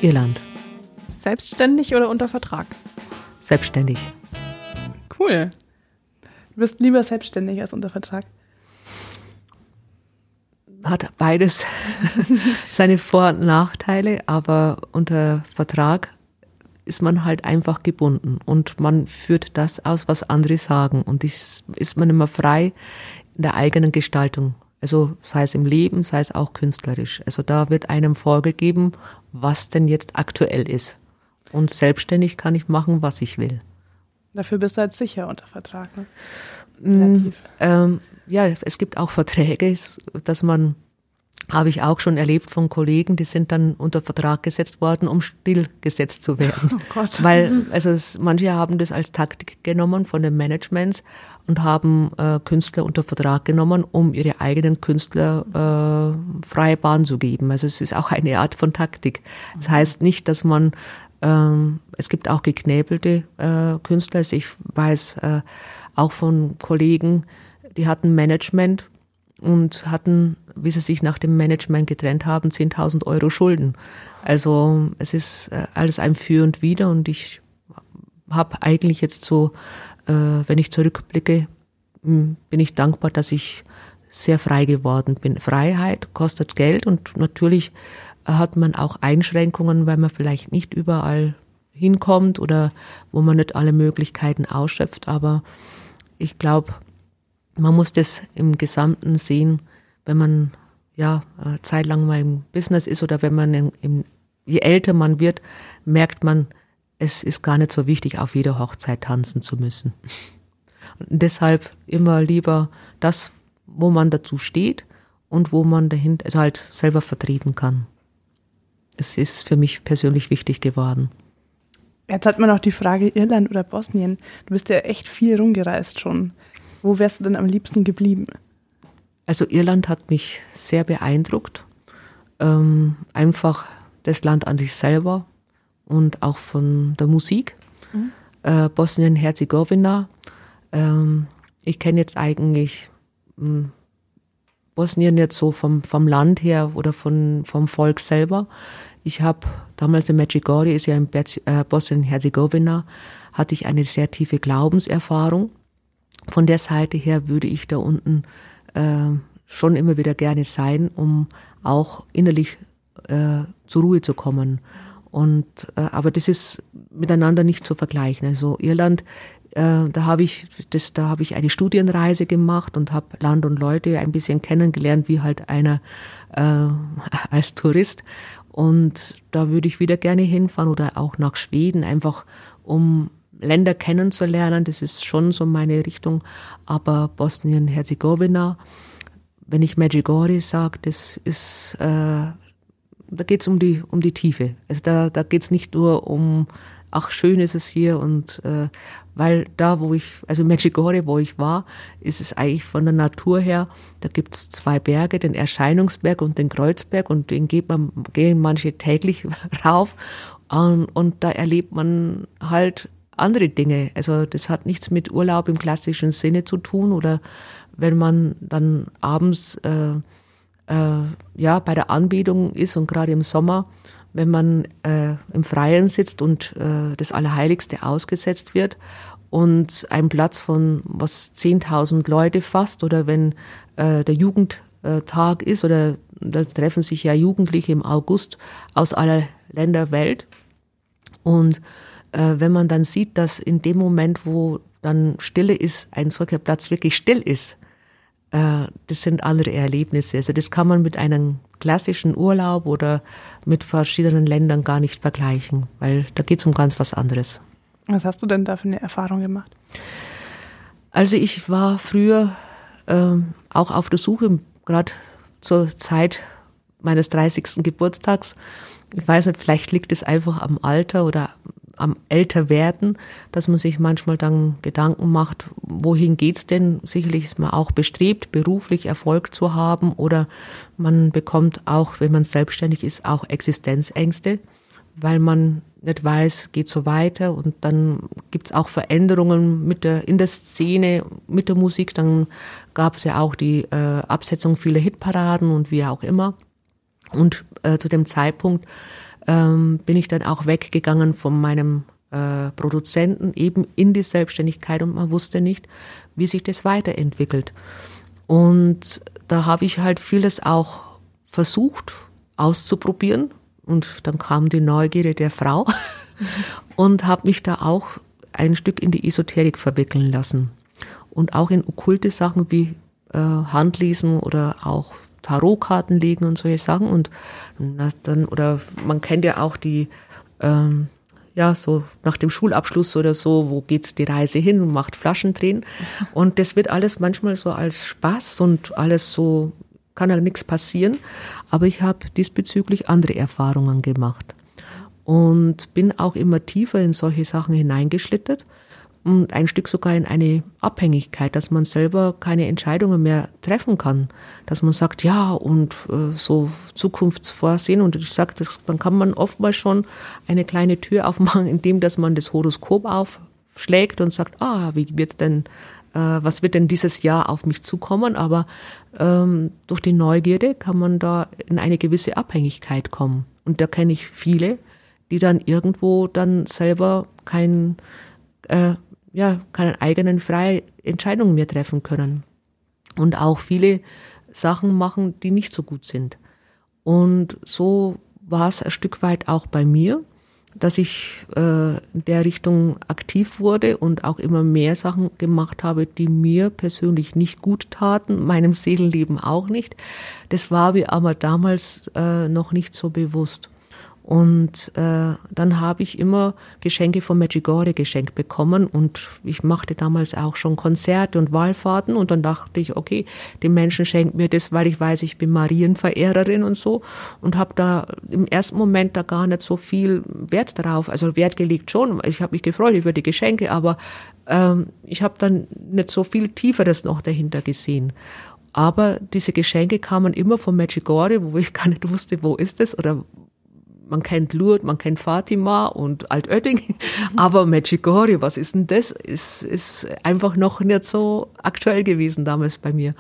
Irland. Selbstständig oder unter Vertrag? Selbstständig. Cool. Du bist lieber selbstständig als unter Vertrag hat beides seine Vor- und Nachteile, aber unter Vertrag ist man halt einfach gebunden und man führt das aus, was andere sagen und ist, ist man immer frei in der eigenen Gestaltung. Also sei es im Leben, sei es auch künstlerisch. Also da wird einem vorgegeben, was denn jetzt aktuell ist. Und selbstständig kann ich machen, was ich will. Dafür bist du halt sicher unter Vertrag, ne? Mm, ähm, ja, es gibt auch Verträge, dass man habe ich auch schon erlebt von Kollegen, die sind dann unter Vertrag gesetzt worden, um stillgesetzt zu werden. Oh Gott. Weil, also es, manche haben das als Taktik genommen von den Managements und haben äh, Künstler unter Vertrag genommen, um ihre eigenen Künstler äh, freie Bahn zu geben. Also es ist auch eine Art von Taktik. Das heißt nicht, dass man ähm, es gibt auch geknäbelte äh, Künstler. Also ich weiß äh, auch von Kollegen, die hatten Management und hatten, wie sie sich nach dem Management getrennt haben, 10.000 Euro Schulden. Also es ist äh, alles ein Für und Wider und ich habe eigentlich jetzt so, äh, wenn ich zurückblicke, bin ich dankbar, dass ich sehr frei geworden bin. Freiheit kostet Geld und natürlich hat man auch Einschränkungen, weil man vielleicht nicht überall hinkommt oder wo man nicht alle Möglichkeiten ausschöpft. Aber ich glaube, man muss das im Gesamten sehen, wenn man ja äh, zeitlang mal im Business ist oder wenn man im, im, je älter man wird, merkt man, es ist gar nicht so wichtig, auf jeder Hochzeit tanzen zu müssen. Und deshalb immer lieber das, wo man dazu steht und wo man dahinter, also halt selber vertreten kann. Es ist für mich persönlich wichtig geworden. Jetzt hat man noch die Frage Irland oder Bosnien. Du bist ja echt viel rumgereist schon. Wo wärst du denn am liebsten geblieben? Also Irland hat mich sehr beeindruckt. Ähm, einfach das Land an sich selber und auch von der Musik. Mhm. Äh, Bosnien-Herzegowina. Ähm, ich kenne jetzt eigentlich mh, hm, Bosnien jetzt so vom, vom Land her oder von, vom Volk selber. Ich habe damals in Medjugorje, ist ja in äh, Bosnien-Herzegowina, hatte ich eine sehr tiefe Glaubenserfahrung. Von der Seite her würde ich da unten äh, schon immer wieder gerne sein, um auch innerlich äh, zur Ruhe zu kommen. Und äh, aber das ist miteinander nicht zu vergleichen. Also Irland, äh, da habe ich das, da habe ich eine Studienreise gemacht und habe Land und Leute ein bisschen kennengelernt, wie halt einer äh, als Tourist. Und da würde ich wieder gerne hinfahren oder auch nach Schweden, einfach um Länder kennenzulernen. Das ist schon so meine Richtung. Aber Bosnien-Herzegowina, wenn ich Medjugorje sage, das ist, äh, da geht es um die, um die Tiefe. Also da, da geht es nicht nur um, ach, schön ist es hier und äh, weil da, wo ich, also Medjugorje, wo ich war, ist es eigentlich von der Natur her, da gibt es zwei Berge, den Erscheinungsberg und den Kreuzberg und den geht man, gehen manche täglich rauf und, und da erlebt man halt andere Dinge. Also das hat nichts mit Urlaub im klassischen Sinne zu tun oder wenn man dann abends äh, äh, ja bei der Anbetung ist und gerade im Sommer, wenn man äh, im Freien sitzt und äh, das Allerheiligste ausgesetzt wird und ein Platz von was 10.000 Leute fasst oder wenn äh, der Jugendtag ist oder da treffen sich ja Jugendliche im August aus aller Länder Welt. Und äh, wenn man dann sieht, dass in dem Moment, wo dann Stille ist, ein solcher Platz wirklich still ist, das sind andere Erlebnisse. Also das kann man mit einem klassischen Urlaub oder mit verschiedenen Ländern gar nicht vergleichen, weil da geht es um ganz was anderes. Was hast du denn da für eine Erfahrung gemacht? Also ich war früher ähm, auch auf der Suche, gerade zur Zeit meines 30. Geburtstags. Ich weiß nicht, vielleicht liegt es einfach am Alter oder am Älterwerden, dass man sich manchmal dann Gedanken macht, wohin geht's denn? Sicherlich ist man auch bestrebt, beruflich Erfolg zu haben oder man bekommt auch, wenn man selbstständig ist, auch Existenzängste, weil man nicht weiß, geht so weiter und dann gibt's auch Veränderungen mit der, in der Szene, mit der Musik. Dann gab's ja auch die äh, Absetzung vieler Hitparaden und wie auch immer. Und äh, zu dem Zeitpunkt ähm, bin ich dann auch weggegangen von meinem äh, Produzenten eben in die Selbstständigkeit und man wusste nicht, wie sich das weiterentwickelt. Und da habe ich halt vieles auch versucht auszuprobieren und dann kam die Neugierde der Frau und habe mich da auch ein Stück in die Esoterik verwickeln lassen und auch in okkulte Sachen wie äh, Handlesen oder auch Tarotkarten legen und solche Sachen. Und dann, oder man kennt ja auch die, ähm, ja, so nach dem Schulabschluss oder so, wo geht's die Reise hin und macht Flaschen drehen. Und das wird alles manchmal so als Spaß und alles so, kann ja nichts passieren. Aber ich habe diesbezüglich andere Erfahrungen gemacht. Und bin auch immer tiefer in solche Sachen hineingeschlittert und ein Stück sogar in eine Abhängigkeit, dass man selber keine Entscheidungen mehr treffen kann, dass man sagt, ja und äh, so Zukunftsvorsehen und ich sage, dann kann man oftmals schon eine kleine Tür aufmachen, indem dass man das Horoskop aufschlägt und sagt, ah, wie wird denn äh, was wird denn dieses Jahr auf mich zukommen? Aber ähm, durch die Neugierde kann man da in eine gewisse Abhängigkeit kommen. Und da kenne ich viele, die dann irgendwo dann selber kein äh, ja, keine eigenen freie Entscheidungen mehr treffen können. Und auch viele Sachen machen, die nicht so gut sind. Und so war es ein Stück weit auch bei mir. dass ich äh, in der Richtung aktiv wurde und auch immer mehr Sachen gemacht habe, die mir persönlich nicht gut taten, meinem Seelenleben auch nicht. Das war mir aber damals äh, noch nicht so bewusst. Und äh, dann habe ich immer Geschenke von Medjugorje geschenkt bekommen und ich machte damals auch schon Konzerte und Wallfahrten und dann dachte ich, okay, die Menschen schenken mir das, weil ich weiß, ich bin Marienverehrerin und so und habe da im ersten Moment da gar nicht so viel Wert drauf, also Wert gelegt schon. Ich habe mich gefreut über die Geschenke, aber ähm, ich habe dann nicht so viel Tieferes noch dahinter gesehen. Aber diese Geschenke kamen immer von Medjugorje, wo ich gar nicht wusste, wo ist es oder man kennt Lourdes, man kennt Fatima und Altötting, mhm. aber Medjugorje, was ist denn das? Ist, ist einfach noch nicht so aktuell gewesen damals bei mir.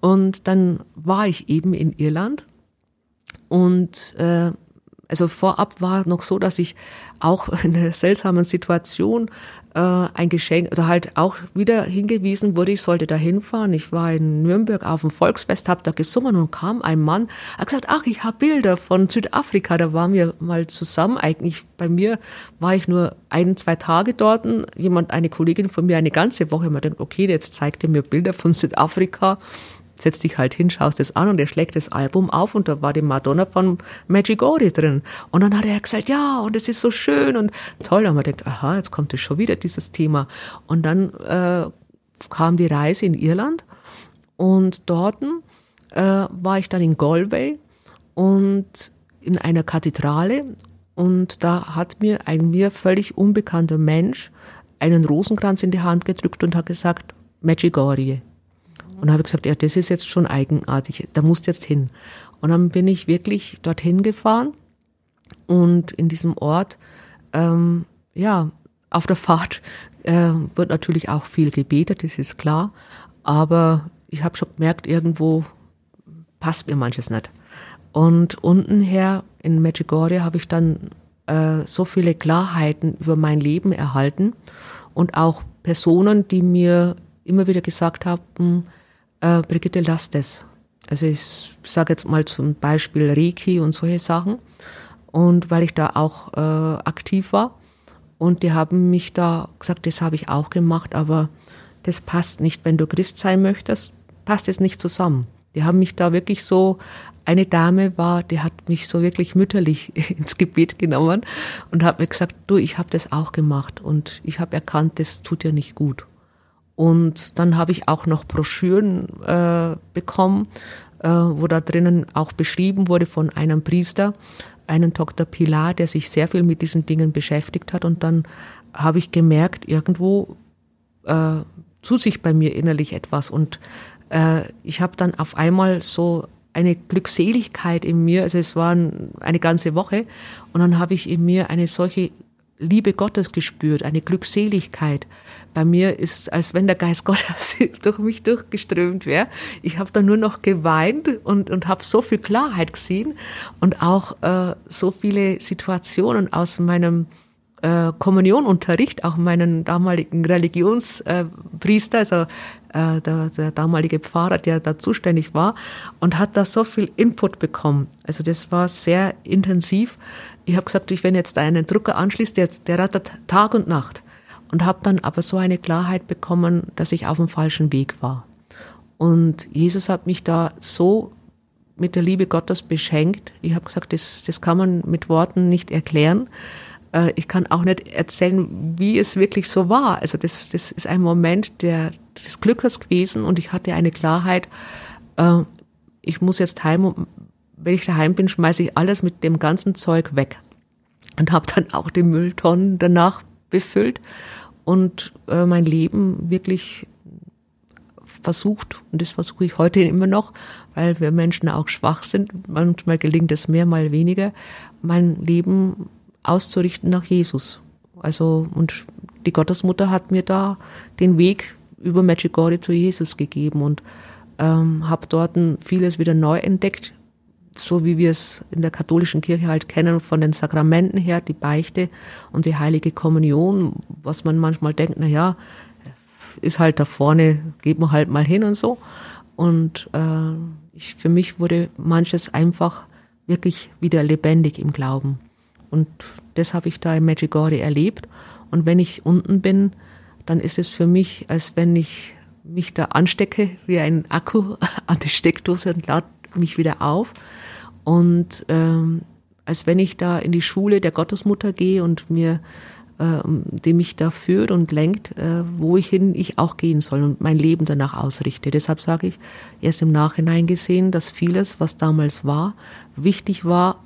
Und dann war ich eben in Irland und äh, also vorab war noch so, dass ich auch in einer seltsamen Situation äh, ein Geschenk oder halt auch wieder hingewiesen wurde, ich sollte da hinfahren. Ich war in Nürnberg auf dem Volksfest, habe da gesungen und kam ein Mann, hat gesagt, ach, ich habe Bilder von Südafrika, da waren wir mal zusammen. Eigentlich bei mir war ich nur ein, zwei Tage dort. Jemand, eine Kollegin von mir eine ganze Woche, man denkt, okay, jetzt zeigt er mir Bilder von Südafrika setzt dich halt hin, schaust es an und er schlägt das Album auf und da war die Madonna von Magic drin. Und dann hat er gesagt, ja, und es ist so schön und toll. Und man denkt, aha, jetzt kommt es schon wieder, dieses Thema. Und dann äh, kam die Reise in Irland und dort äh, war ich dann in Galway und in einer Kathedrale und da hat mir ein mir völlig unbekannter Mensch einen Rosenkranz in die Hand gedrückt und hat gesagt, Medjugorje. Und habe gesagt, ja, das ist jetzt schon eigenartig, da musst du jetzt hin. Und dann bin ich wirklich dorthin gefahren und in diesem Ort, ähm, ja, auf der Fahrt äh, wird natürlich auch viel gebetet, das ist klar. Aber ich habe schon gemerkt, irgendwo passt mir manches nicht. Und unten her in Medjugorje habe ich dann äh, so viele Klarheiten über mein Leben erhalten und auch Personen, die mir immer wieder gesagt haben, äh, Brigitte, lass das. Also ich sage jetzt mal zum Beispiel Reiki und solche Sachen. Und weil ich da auch äh, aktiv war. Und die haben mich da gesagt, das habe ich auch gemacht, aber das passt nicht. Wenn du Christ sein möchtest, passt es nicht zusammen. Die haben mich da wirklich so, eine Dame war, die hat mich so wirklich mütterlich ins Gebet genommen und hat mir gesagt, du, ich habe das auch gemacht und ich habe erkannt, das tut dir nicht gut. Und dann habe ich auch noch Broschüren äh, bekommen, äh, wo da drinnen auch beschrieben wurde von einem Priester, einen Dr. Pilar, der sich sehr viel mit diesen Dingen beschäftigt hat. Und dann habe ich gemerkt, irgendwo äh, tut sich bei mir innerlich etwas. Und äh, ich habe dann auf einmal so eine Glückseligkeit in mir, also es war eine ganze Woche, und dann habe ich in mir eine solche Liebe Gottes gespürt, eine Glückseligkeit. Bei mir ist, als wenn der Geist Gottes durch mich durchgeströmt wäre. Ich habe da nur noch geweint und, und habe so viel Klarheit gesehen und auch äh, so viele Situationen aus meinem äh, Kommunionunterricht, auch meinen damaligen Religionspriester, äh, also äh, der, der damalige Pfarrer, der da zuständig war, und hat da so viel Input bekommen. Also das war sehr intensiv. Ich habe gesagt, ich wenn jetzt einen Drucker anschließt, der, der rattert Tag und Nacht. Und habe dann aber so eine Klarheit bekommen, dass ich auf dem falschen Weg war. Und Jesus hat mich da so mit der Liebe Gottes beschenkt. Ich habe gesagt, das, das kann man mit Worten nicht erklären. Äh, ich kann auch nicht erzählen, wie es wirklich so war. Also das, das ist ein Moment der, des Glückes gewesen und ich hatte eine Klarheit, äh, ich muss jetzt heim und wenn ich daheim bin, schmeiße ich alles mit dem ganzen Zeug weg. Und habe dann auch die Mülltonnen danach befüllt und äh, mein Leben wirklich versucht, und das versuche ich heute immer noch, weil wir Menschen auch schwach sind, manchmal gelingt es mehr, mal weniger, mein Leben auszurichten nach Jesus. Also, und die Gottesmutter hat mir da den Weg über Medjugorje zu Jesus gegeben und ähm, habe dort vieles wieder neu entdeckt, so wie wir es in der katholischen Kirche halt kennen, von den Sakramenten her, die Beichte und die heilige Kommunion, was man manchmal denkt, na ja, ist halt da vorne, geht man halt mal hin und so. Und äh, ich, für mich wurde manches einfach wirklich wieder lebendig im Glauben. Und das habe ich da in Medjugorje erlebt. Und wenn ich unten bin, dann ist es für mich, als wenn ich mich da anstecke wie ein Akku an die Steckdose und lade mich wieder auf. Und ähm, als wenn ich da in die Schule der Gottesmutter gehe und mir äh, die mich da führt und lenkt, äh, wo ich hin ich auch gehen soll und mein Leben danach ausrichte. Deshalb sage ich, erst im Nachhinein gesehen, dass vieles, was damals war, wichtig war,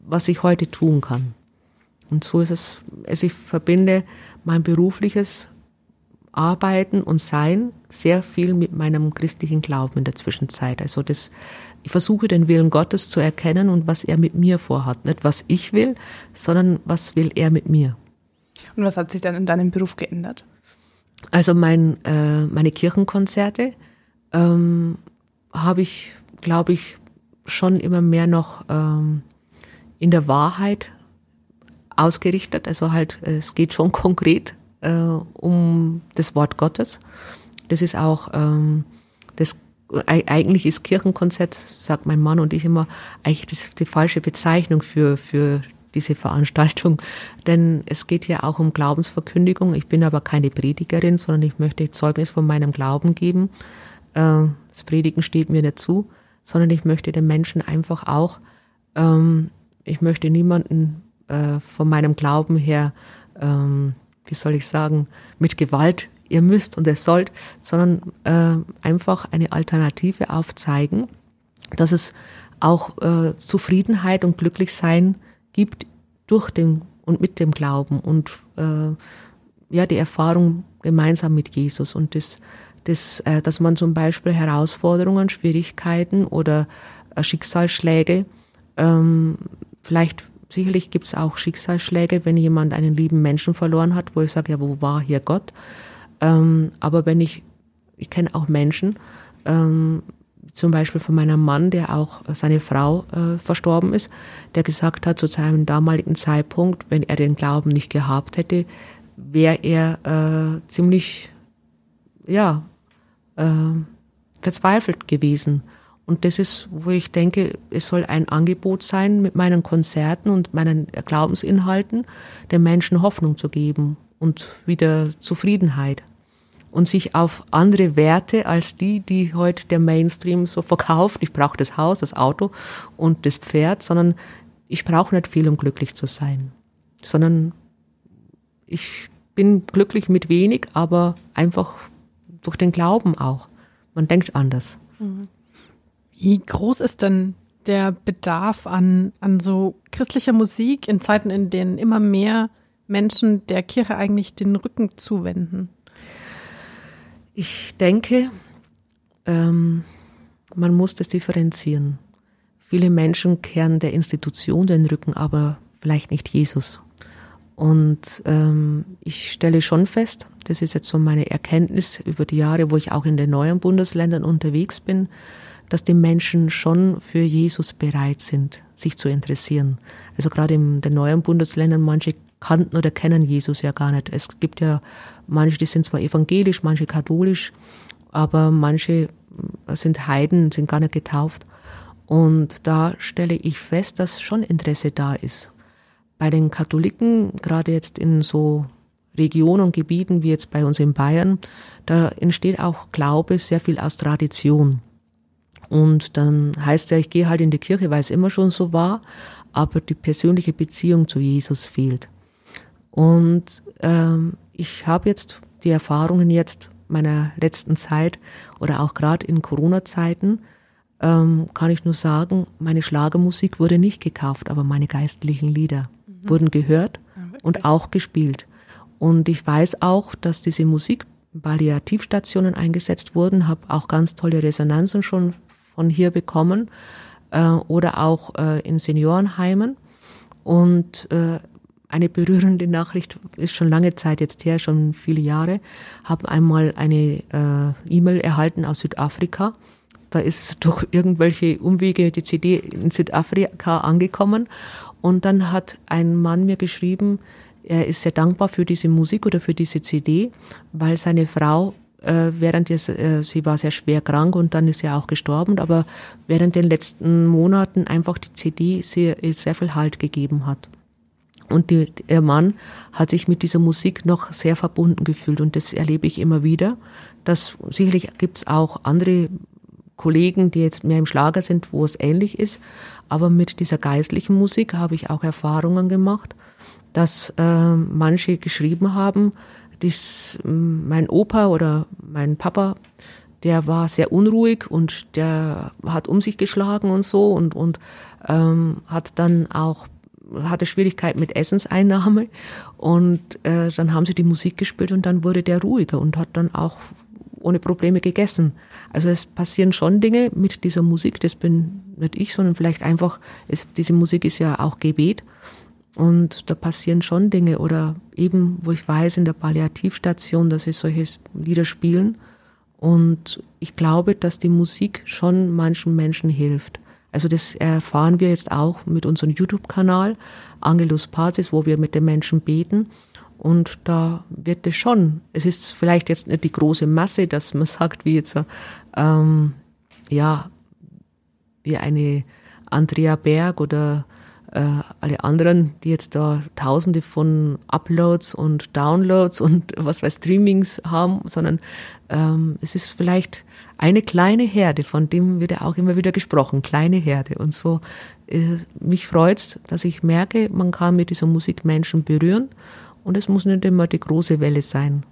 was ich heute tun kann. Und so ist es, also ich verbinde mein berufliches Arbeiten und Sein sehr viel mit meinem christlichen Glauben in der Zwischenzeit. Also das, ich versuche den Willen Gottes zu erkennen und was er mit mir vorhat. Nicht was ich will, sondern was will er mit mir. Und was hat sich dann in deinem Beruf geändert? Also mein, äh, meine Kirchenkonzerte ähm, habe ich, glaube ich, schon immer mehr noch ähm, in der Wahrheit ausgerichtet. Also halt, es geht schon konkret äh, um das Wort Gottes. Das ist auch ähm, das eigentlich ist Kirchenkonzert, sagt mein Mann und ich immer, eigentlich das, die falsche Bezeichnung für, für diese Veranstaltung, denn es geht hier auch um Glaubensverkündigung. Ich bin aber keine Predigerin, sondern ich möchte Zeugnis von meinem Glauben geben. Äh, das Predigen steht mir nicht zu, sondern ich möchte den Menschen einfach auch, ähm, ich möchte niemanden äh, von meinem Glauben her, ähm, wie soll ich sagen, mit Gewalt, ihr müsst und ihr sollt, sondern äh, einfach eine Alternative aufzeigen, dass es auch äh, Zufriedenheit und Glücklichsein gibt durch den und mit dem Glauben und äh, ja die Erfahrung gemeinsam mit Jesus und das, das äh, dass man zum Beispiel Herausforderungen, Schwierigkeiten oder äh, Schicksalsschläge ähm, vielleicht sicherlich gibt es auch Schicksalsschläge, wenn jemand einen lieben Menschen verloren hat, wo ich sage, ja, wo war hier Gott? Ähm, aber wenn ich, ich kenne auch Menschen, ähm, zum Beispiel von meinem Mann, der auch seine Frau äh, verstorben ist, der gesagt hat, zu seinem damaligen Zeitpunkt, wenn er den Glauben nicht gehabt hätte, wäre er äh, ziemlich, ja, äh, verzweifelt gewesen. Und das ist, wo ich denke, es soll ein Angebot sein, mit meinen Konzerten und meinen Glaubensinhalten den Menschen Hoffnung zu geben und wieder Zufriedenheit und sich auf andere Werte als die, die heute der Mainstream so verkauft. Ich brauche das Haus, das Auto und das Pferd, sondern ich brauche nicht viel, um glücklich zu sein, sondern ich bin glücklich mit wenig, aber einfach durch den Glauben auch. Man denkt anders. Wie groß ist denn der Bedarf an, an so christlicher Musik in Zeiten, in denen immer mehr Menschen der Kirche eigentlich den Rücken zuwenden? Ich denke, ähm, man muss das differenzieren. Viele Menschen kehren der Institution den Rücken, aber vielleicht nicht Jesus. Und ähm, ich stelle schon fest, das ist jetzt so meine Erkenntnis über die Jahre, wo ich auch in den neuen Bundesländern unterwegs bin, dass die Menschen schon für Jesus bereit sind, sich zu interessieren. Also gerade in den neuen Bundesländern, manche kannten oder kennen Jesus ja gar nicht. Es gibt ja manche, die sind zwar evangelisch, manche katholisch, aber manche sind Heiden, sind gar nicht getauft. Und da stelle ich fest, dass schon Interesse da ist. Bei den Katholiken, gerade jetzt in so Regionen und Gebieten wie jetzt bei uns in Bayern, da entsteht auch Glaube sehr viel aus Tradition. Und dann heißt ja, ich gehe halt in die Kirche, weil es immer schon so war, aber die persönliche Beziehung zu Jesus fehlt. Und ähm, ich habe jetzt die Erfahrungen jetzt meiner letzten Zeit oder auch gerade in Corona-Zeiten, ähm, kann ich nur sagen, meine Schlagermusik wurde nicht gekauft, aber meine geistlichen Lieder mhm. wurden gehört ja, und auch gespielt. Und ich weiß auch, dass diese Musik Palliativstationen eingesetzt wurden, habe auch ganz tolle Resonanzen schon von hier bekommen äh, oder auch äh, in Seniorenheimen. Und äh, eine berührende Nachricht ist schon lange Zeit jetzt her, schon viele Jahre. Habe einmal eine äh, E-Mail erhalten aus Südafrika. Da ist durch irgendwelche Umwege die CD in Südafrika angekommen. Und dann hat ein Mann mir geschrieben, er ist sehr dankbar für diese Musik oder für diese CD, weil seine Frau äh, während des, äh, sie war sehr schwer krank und dann ist sie auch gestorben, aber während den letzten Monaten einfach die CD sehr, sehr viel Halt gegeben hat. Und die, ihr Mann hat sich mit dieser Musik noch sehr verbunden gefühlt. Und das erlebe ich immer wieder. Dass sicherlich gibt es auch andere Kollegen, die jetzt mehr im Schlager sind, wo es ähnlich ist. Aber mit dieser geistlichen Musik habe ich auch Erfahrungen gemacht, dass äh, manche geschrieben haben, dies, mein Opa oder mein Papa, der war sehr unruhig und der hat um sich geschlagen und so und, und ähm, hat dann auch hatte Schwierigkeiten mit Essenseinnahme und äh, dann haben sie die Musik gespielt und dann wurde der ruhiger und hat dann auch ohne Probleme gegessen. Also es passieren schon Dinge mit dieser Musik, das bin nicht ich, sondern vielleicht einfach, es, diese Musik ist ja auch Gebet und da passieren schon Dinge oder eben, wo ich weiß, in der Palliativstation, dass sie solche Lieder spielen und ich glaube, dass die Musik schon manchen Menschen hilft. Also das erfahren wir jetzt auch mit unserem YouTube-Kanal Angelus Pazis, wo wir mit den Menschen beten. Und da wird es schon, es ist vielleicht jetzt nicht die große Masse, dass man sagt, wie jetzt, ähm, ja, wie eine Andrea Berg oder alle anderen, die jetzt da tausende von Uploads und Downloads und was weiß Streamings haben, sondern ähm, es ist vielleicht eine kleine Herde, von dem wird ja auch immer wieder gesprochen, kleine Herde. Und so, äh, mich freut's, dass ich merke, man kann mit dieser Musik Menschen berühren und es muss nicht immer die große Welle sein.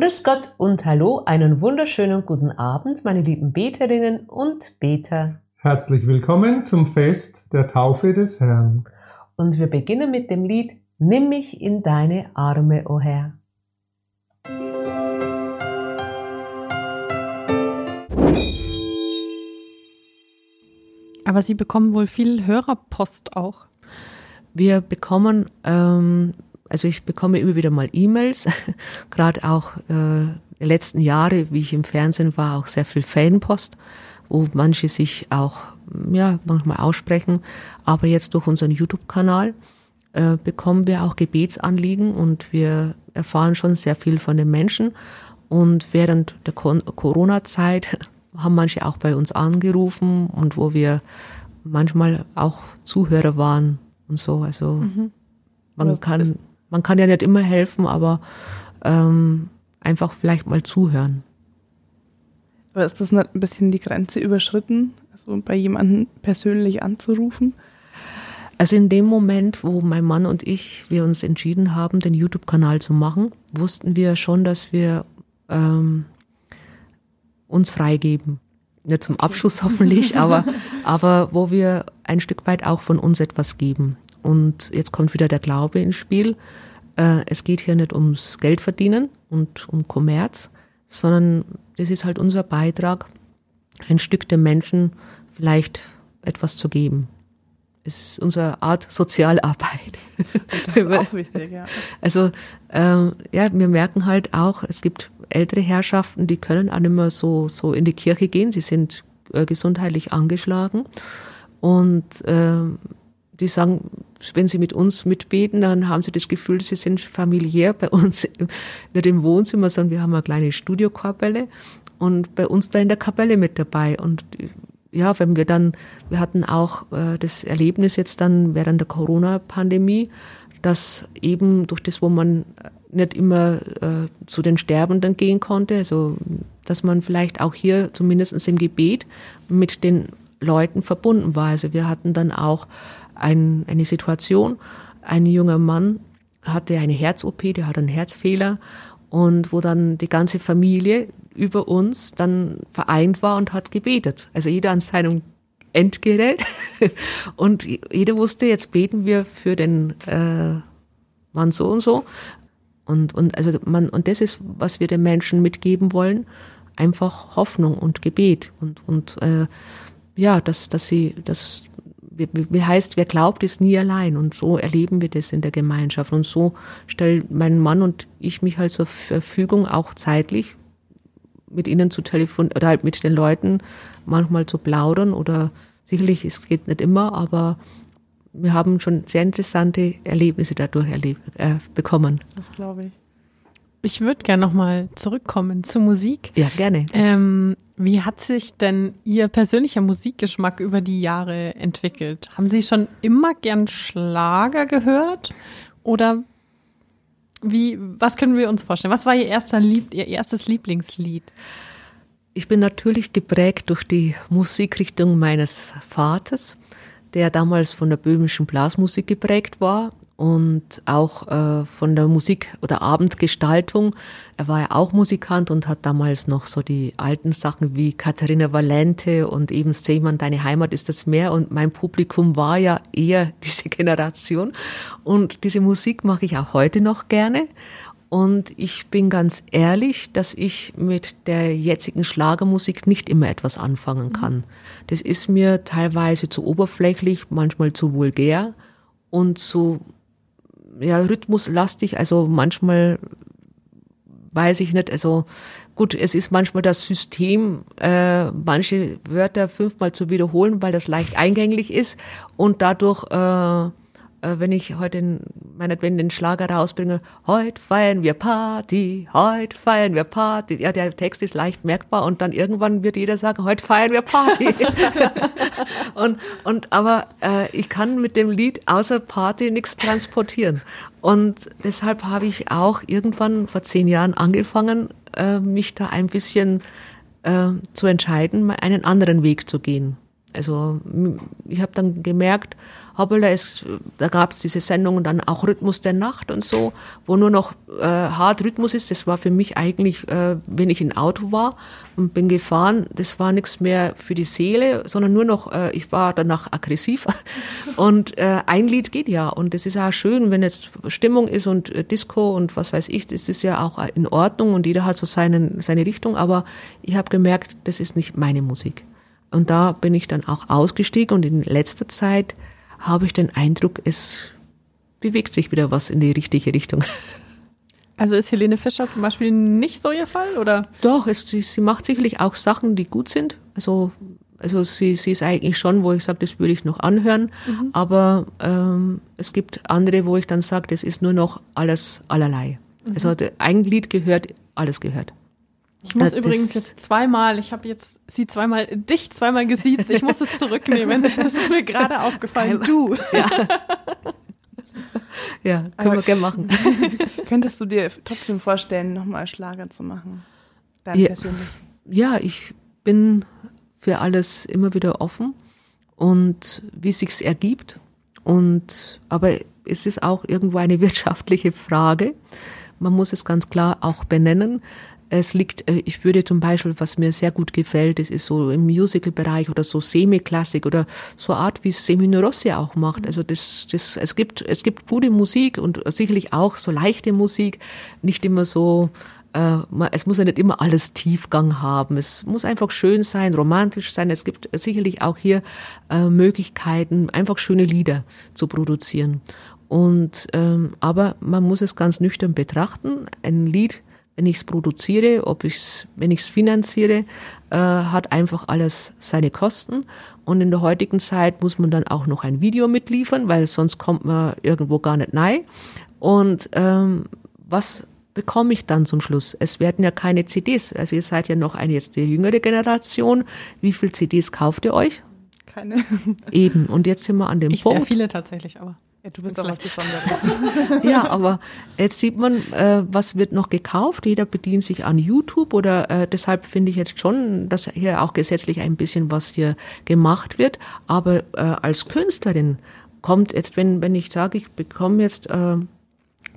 Grüß Gott und hallo, einen wunderschönen guten Abend, meine lieben Beterinnen und Beter. Herzlich willkommen zum Fest der Taufe des Herrn. Und wir beginnen mit dem Lied Nimm mich in deine Arme, o oh Herr. Aber Sie bekommen wohl viel Hörerpost auch. Wir bekommen, ähm, also ich bekomme immer wieder mal E-Mails, gerade auch äh, die letzten Jahre, wie ich im Fernsehen war, auch sehr viel Fanpost, wo manche sich auch ja manchmal aussprechen. Aber jetzt durch unseren YouTube-Kanal äh, bekommen wir auch Gebetsanliegen und wir erfahren schon sehr viel von den Menschen. Und während der Corona-Zeit haben manche auch bei uns angerufen und wo wir manchmal auch Zuhörer waren und so. Also mhm. man kann, man kann ja nicht immer helfen, aber ähm, einfach vielleicht mal zuhören. Aber ist das nicht ein bisschen die Grenze überschritten, also bei jemandem persönlich anzurufen? Also in dem Moment, wo mein Mann und ich, wir uns entschieden haben, den YouTube-Kanal zu machen, wussten wir schon, dass wir ähm, uns freigeben. Nicht zum Abschluss hoffentlich, aber, aber wo wir ein Stück weit auch von uns etwas geben. Und jetzt kommt wieder der Glaube ins Spiel. Äh, es geht hier nicht ums Geld verdienen und um Kommerz, sondern das ist halt unser Beitrag, ein Stück der Menschen vielleicht etwas zu geben. Das ist unsere Art Sozialarbeit. Das ist auch wichtig, ja. Also ähm, ja, wir merken halt auch, es gibt ältere Herrschaften, die können auch nicht mehr so, so in die Kirche gehen. Sie sind äh, gesundheitlich angeschlagen. Und äh, die sagen, wenn sie mit uns mitbeten, dann haben sie das Gefühl, sie sind familiär bei uns, nicht im Wohnzimmer, sondern wir haben eine kleine Studiokapelle und bei uns da in der Kapelle mit dabei. Und ja, wenn wir dann, wir hatten auch äh, das Erlebnis jetzt dann während der Corona-Pandemie, dass eben durch das, wo man nicht immer äh, zu den Sterbenden gehen konnte, also dass man vielleicht auch hier zumindest im Gebet mit den Leuten verbunden war. Also wir hatten dann auch ein, eine Situation, ein junger Mann hatte eine Herz-OP, der hat einen Herzfehler und wo dann die ganze Familie über uns dann vereint war und hat gebetet. Also jeder an seinem Endgerät. Und jeder wusste, jetzt beten wir für den äh, Mann so und so. Und, und, also man, und das ist, was wir den Menschen mitgeben wollen, einfach Hoffnung und Gebet und, und äh, ja, dass, dass sie, das wie, heißt, wer glaubt, ist nie allein. Und so erleben wir das in der Gemeinschaft. Und so stellen mein Mann und ich mich halt zur Verfügung, auch zeitlich, mit ihnen zu telefonieren oder halt mit den Leuten manchmal zu plaudern oder sicherlich, es geht nicht immer, aber wir haben schon sehr interessante Erlebnisse dadurch erlebt, äh, bekommen. Das glaube ich. Ich würde gerne nochmal zurückkommen zur Musik. Ja, gerne. Ähm, wie hat sich denn Ihr persönlicher Musikgeschmack über die Jahre entwickelt? Haben Sie schon immer gern Schlager gehört? Oder wie, was können wir uns vorstellen? Was war Ihr, erster Lieb, Ihr erstes Lieblingslied? Ich bin natürlich geprägt durch die Musikrichtung meines Vaters, der damals von der böhmischen Blasmusik geprägt war und auch äh, von der Musik oder Abendgestaltung. Er war ja auch Musikant und hat damals noch so die alten Sachen wie Katharina Valente und eben Seemann, deine Heimat ist das Meer und mein Publikum war ja eher diese Generation und diese Musik mag ich auch heute noch gerne. Und ich bin ganz ehrlich, dass ich mit der jetzigen Schlagermusik nicht immer etwas anfangen kann. Das ist mir teilweise zu oberflächlich, manchmal zu vulgär und zu ja, rhythmuslastig, also manchmal weiß ich nicht, also gut, es ist manchmal das System, äh, manche Wörter fünfmal zu wiederholen, weil das leicht eingänglich ist und dadurch äh, wenn ich heute in, meinetwegen den Schlager rausbringe, heute feiern wir Party, heute feiern wir Party. Ja, der Text ist leicht merkbar und dann irgendwann wird jeder sagen, heute feiern wir Party. und, und aber äh, ich kann mit dem Lied außer Party nichts transportieren. Und deshalb habe ich auch irgendwann vor zehn Jahren angefangen, äh, mich da ein bisschen äh, zu entscheiden, einen anderen Weg zu gehen. Also ich habe dann gemerkt, hoppala, es, da gab es diese Sendungen dann auch Rhythmus der Nacht und so, wo nur noch äh, hart Rhythmus ist. Das war für mich eigentlich, äh, wenn ich im Auto war und bin gefahren, das war nichts mehr für die Seele, sondern nur noch, äh, ich war danach aggressiv. Und äh, ein Lied geht ja. Und das ist auch schön, wenn jetzt Stimmung ist und äh, Disco und was weiß ich, das ist ja auch in Ordnung und jeder hat so seinen, seine Richtung. Aber ich habe gemerkt, das ist nicht meine Musik. Und da bin ich dann auch ausgestiegen und in letzter Zeit habe ich den Eindruck, es bewegt sich wieder was in die richtige Richtung. Also ist Helene Fischer zum Beispiel nicht so ihr Fall, oder? Doch, es, sie, sie macht sicherlich auch Sachen, die gut sind. Also, also sie, sie ist eigentlich schon, wo ich sage, das würde ich noch anhören. Mhm. Aber ähm, es gibt andere, wo ich dann sage, das ist nur noch alles allerlei. Mhm. Also ein Lied gehört, alles gehört. Ich muss das übrigens jetzt zweimal, ich habe jetzt sie zweimal, dich zweimal gesiezt. Ich muss es zurücknehmen. Das ist mir gerade aufgefallen. Du. Ja. ja, können Aber wir gerne machen. Könntest du dir trotzdem vorstellen, nochmal Schlager zu machen? Dann ja, persönlich. ja, ich bin für alles immer wieder offen und wie sich's ergibt. Und aber es ist auch irgendwo eine wirtschaftliche Frage. Man muss es ganz klar auch benennen. Es liegt, äh, ich würde zum Beispiel, was mir sehr gut gefällt, das ist so im Musical-Bereich oder so Semi-Klassik oder so Art, wie es Semino Rossi auch macht. Also das, das, es gibt, es gibt gute Musik und sicherlich auch so leichte Musik, nicht immer so, äh, es muss ja nicht immer alles Tiefgang haben. Es muss einfach schön sein, romantisch sein. Es gibt sicherlich auch hier äh, Möglichkeiten, einfach schöne Lieder zu produzieren. Und ähm, aber man muss es ganz nüchtern betrachten. Ein Lied wenn ich es produziere, ob ich's, wenn ich es finanziere, äh, hat einfach alles seine Kosten. Und in der heutigen Zeit muss man dann auch noch ein Video mitliefern, weil sonst kommt man irgendwo gar nicht rein. Und ähm, was bekomme ich dann zum Schluss? Es werden ja keine CDs. Also ihr seid ja noch eine jetzt die jüngere Generation. Wie viel CDs kauft ihr euch? Keine. Eben. Und jetzt sind wir an dem ich Punkt. Sehr viele tatsächlich, aber. Ja, du bist doch was Besonderes. ja, aber jetzt sieht man, äh, was wird noch gekauft. Jeder bedient sich an YouTube oder äh, deshalb finde ich jetzt schon, dass hier auch gesetzlich ein bisschen was hier gemacht wird. Aber äh, als Künstlerin kommt jetzt, wenn, wenn ich sage, ich bekomme jetzt äh,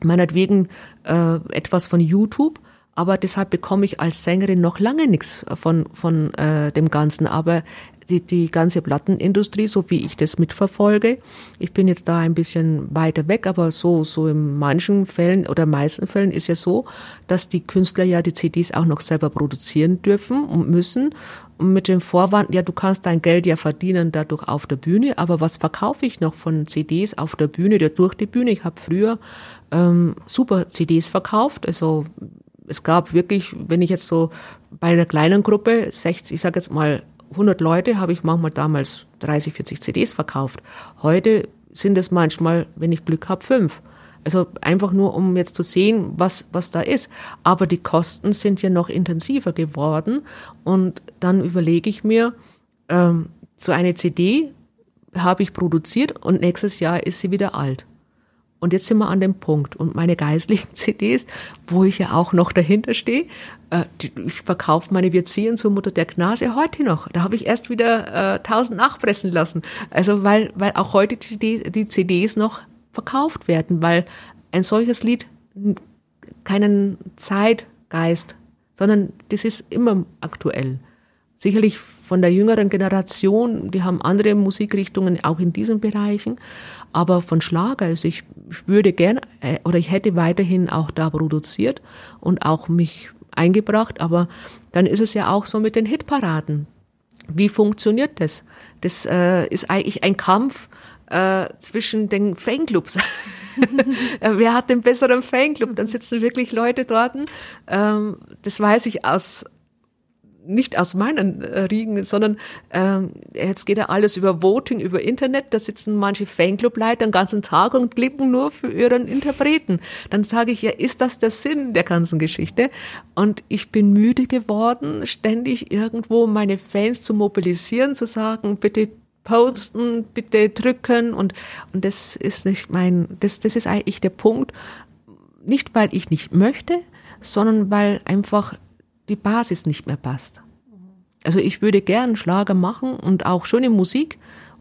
meinetwegen äh, etwas von YouTube, aber deshalb bekomme ich als Sängerin noch lange nichts von, von äh, dem Ganzen. Aber die, die ganze Plattenindustrie, so wie ich das mitverfolge. Ich bin jetzt da ein bisschen weiter weg, aber so, so in manchen Fällen oder meisten Fällen ist ja so, dass die Künstler ja die CDs auch noch selber produzieren dürfen und müssen. Und mit dem Vorwand, ja, du kannst dein Geld ja verdienen dadurch auf der Bühne, aber was verkaufe ich noch von CDs auf der Bühne, oder durch die Bühne? Ich habe früher ähm, super CDs verkauft, also es gab wirklich, wenn ich jetzt so bei einer kleinen Gruppe, 60, ich sage jetzt mal 100 Leute habe ich manchmal damals 30, 40 CDs verkauft. Heute sind es manchmal, wenn ich Glück habe, fünf. Also einfach nur, um jetzt zu sehen, was, was da ist. Aber die Kosten sind ja noch intensiver geworden. Und dann überlege ich mir, ähm, so eine CD habe ich produziert und nächstes Jahr ist sie wieder alt. Und jetzt sind wir an dem Punkt. Und meine geistlichen CDs, wo ich ja auch noch dahinter stehe, äh, ich verkaufe meine Wirzien zur Mutter der Gnase heute noch. Da habe ich erst wieder äh, 1000 nachpressen lassen. Also weil, weil auch heute die CDs, die CDs noch verkauft werden, weil ein solches Lied keinen Zeitgeist, sondern das ist immer aktuell. Sicherlich von der jüngeren Generation, die haben andere Musikrichtungen auch in diesen Bereichen, aber von Schlager, also ich, würde gern äh, oder ich hätte weiterhin auch da produziert und auch mich eingebracht, aber dann ist es ja auch so mit den Hitparaden. Wie funktioniert das? Das äh, ist eigentlich ein Kampf äh, zwischen den Fanclubs. Wer hat den besseren Fanclub? Dann sitzen wirklich Leute dort. Ähm, das weiß ich aus nicht aus meinen äh, Riegen, sondern ähm, jetzt geht ja alles über Voting, über Internet. Da sitzen manche Fanclub-Leiter den ganzen Tag und klicken nur für ihren Interpreten. Dann sage ich, ja, ist das der Sinn der ganzen Geschichte? Und ich bin müde geworden, ständig irgendwo meine Fans zu mobilisieren, zu sagen, bitte posten, bitte drücken und, und das ist nicht mein, das, das ist eigentlich der Punkt. Nicht, weil ich nicht möchte, sondern weil einfach die Basis nicht mehr passt. Also ich würde gern Schlager machen und auch schöne Musik,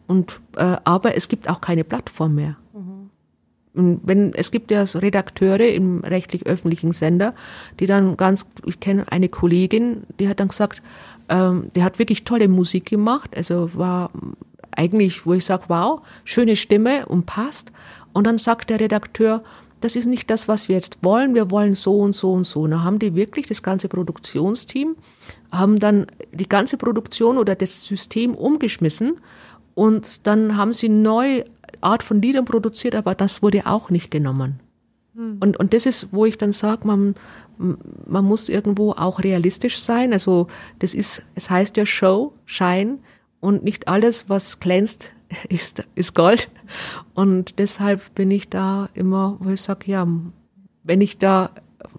und, äh, aber es gibt auch keine Plattform mehr. Und wenn, es gibt ja Redakteure im rechtlich-öffentlichen Sender, die dann ganz, ich kenne eine Kollegin, die hat dann gesagt, ähm, die hat wirklich tolle Musik gemacht, also war eigentlich, wo ich sage, wow, schöne Stimme und passt. Und dann sagt der Redakteur, das ist nicht das, was wir jetzt wollen, wir wollen so und so und so. Und dann haben die wirklich das ganze Produktionsteam, haben dann die ganze Produktion oder das System umgeschmissen und dann haben sie neue Art von Liedern produziert, aber das wurde auch nicht genommen. Hm. Und, und das ist, wo ich dann sage, man, man muss irgendwo auch realistisch sein. Also das ist, es heißt ja Show, Schein und nicht alles, was glänzt, ist, ist Gold. Und deshalb bin ich da immer, wo ich sage, ja, wenn ich da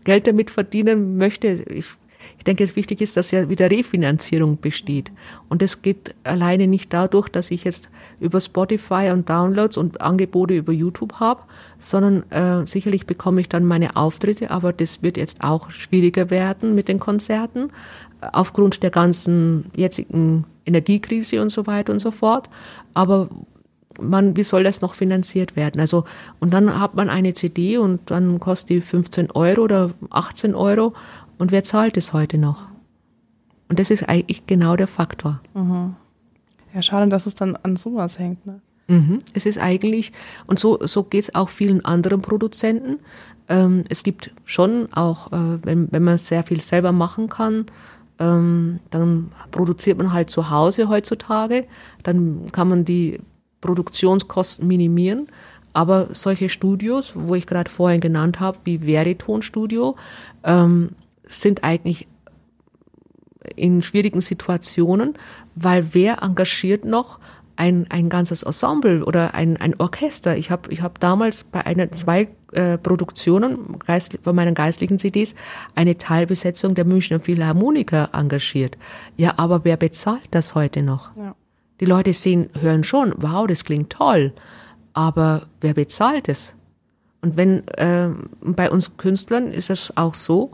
Geld damit verdienen möchte, ich, ich denke, es wichtig ist, dass ja wieder Refinanzierung besteht. Und das geht alleine nicht dadurch, dass ich jetzt über Spotify und Downloads und Angebote über YouTube habe, sondern äh, sicherlich bekomme ich dann meine Auftritte, aber das wird jetzt auch schwieriger werden mit den Konzerten aufgrund der ganzen jetzigen Energiekrise und so weiter und so fort. Aber man, wie soll das noch finanziert werden? Also, und dann hat man eine CD und dann kostet die 15 Euro oder 18 Euro und wer zahlt es heute noch? Und das ist eigentlich genau der Faktor. Mhm. Ja, schade, dass es dann an sowas hängt, ne? Mhm. Es ist eigentlich, und so, so geht es auch vielen anderen Produzenten. Ähm, es gibt schon auch, äh, wenn, wenn man sehr viel selber machen kann, ähm, dann produziert man halt zu Hause heutzutage. Dann kann man die Produktionskosten minimieren. Aber solche Studios, wo ich gerade vorhin genannt habe, wie Veriton Studio, ähm, sind eigentlich in schwierigen Situationen, weil wer engagiert noch ein, ein ganzes Ensemble oder ein, ein Orchester. Ich habe ich hab damals bei einer, zwei äh, Produktionen Geist, von meinen geistlichen CDs eine Teilbesetzung der Münchner Philharmoniker engagiert. Ja, aber wer bezahlt das heute noch? Ja. Die Leute sehen, hören schon, wow, das klingt toll, aber wer bezahlt es? Und wenn äh, bei uns Künstlern ist es auch so,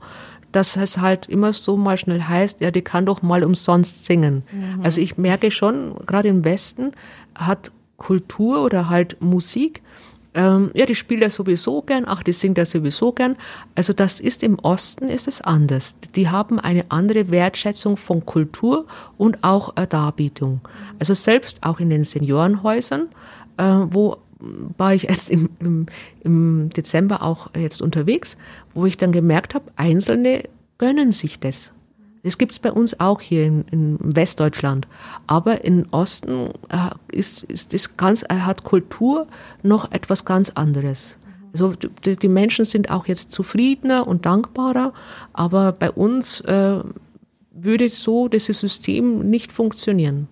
dass es halt immer so mal schnell heißt, ja, die kann doch mal umsonst singen. Mhm. Also ich merke schon, gerade im Westen hat Kultur oder halt Musik, ähm, ja, die spielt er sowieso gern, ach, die singt er sowieso gern. Also das ist im Osten ist es anders. Die haben eine andere Wertschätzung von Kultur und auch äh, Darbietung. Also selbst auch in den Seniorenhäusern, äh, wo war ich erst im, im, im Dezember auch jetzt unterwegs, wo ich dann gemerkt habe, Einzelne gönnen sich das. Das gibt's bei uns auch hier in, in Westdeutschland. Aber im Osten äh, ist, ist das ganz, äh, hat Kultur noch etwas ganz anderes. Also die, die, Menschen sind auch jetzt zufriedener und dankbarer, aber bei uns äh, würde so dieses System nicht funktionieren.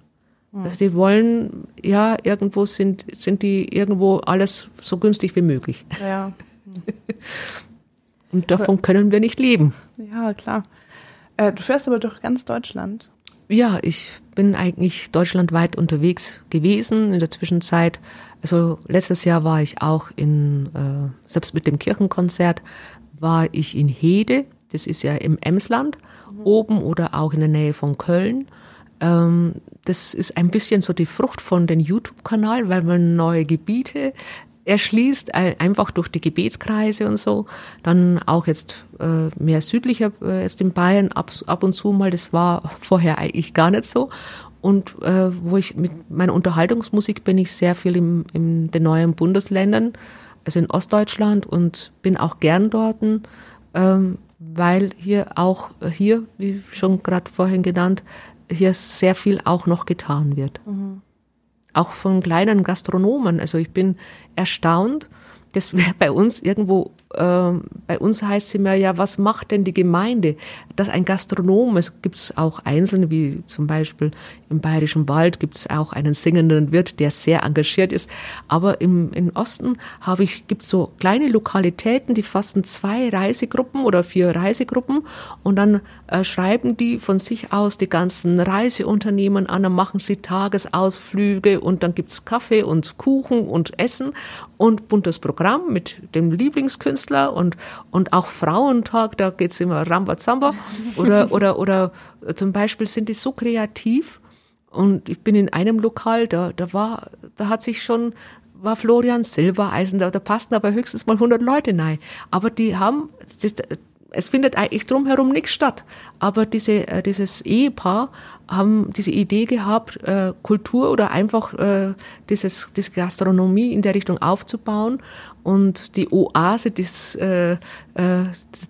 Also die wollen, ja, irgendwo sind, sind die irgendwo alles so günstig wie möglich. Ja. Und davon können wir nicht leben. Ja, klar. Äh, du fährst aber durch ganz Deutschland. Ja, ich bin eigentlich deutschlandweit unterwegs gewesen in der Zwischenzeit. Also letztes Jahr war ich auch in, äh, selbst mit dem Kirchenkonzert, war ich in Hede, das ist ja im Emsland, oben oder auch in der Nähe von Köln. Ähm, das ist ein bisschen so die Frucht von dem YouTube-Kanal, weil man neue Gebiete erschließt, einfach durch die Gebetskreise und so. Dann auch jetzt äh, mehr südlicher, äh, jetzt in Bayern ab, ab und zu mal, das war vorher eigentlich gar nicht so. Und äh, wo ich mit meiner Unterhaltungsmusik bin ich sehr viel im, in den neuen Bundesländern, also in Ostdeutschland und bin auch gern dort, ähm, weil hier auch, hier, wie schon gerade vorhin genannt, hier sehr viel auch noch getan wird. Mhm auch von kleinen Gastronomen. Also ich bin erstaunt, das wäre bei uns irgendwo äh, bei uns heißt es immer ja, was macht denn die Gemeinde? Dass ein Gastronom, es gibt auch Einzelne, wie zum Beispiel im Bayerischen Wald gibt es auch einen singenden Wirt, der sehr engagiert ist. Aber im, im Osten habe ich, gibt so kleine Lokalitäten, die fassen zwei Reisegruppen oder vier Reisegruppen und dann äh, schreiben die von sich aus die ganzen Reiseunternehmen an, dann machen sie Tagesausflüge und dann gibt's Kaffee und Kuchen und Essen und buntes Programm mit dem Lieblingskünstler Künstler und, und auch Frauentag, da geht es immer Rambazamba. Oder, oder, oder zum Beispiel sind die so kreativ. Und ich bin in einem Lokal, da, da war, da hat sich schon, war Florian Silbereisen, da, da passten aber höchstens mal 100 Leute rein. Aber die haben, es findet eigentlich drumherum nichts statt. Aber diese, äh, dieses Ehepaar haben diese Idee gehabt, äh, Kultur oder einfach äh, dieses, diese Gastronomie in der Richtung aufzubauen und die Oase des, äh, äh,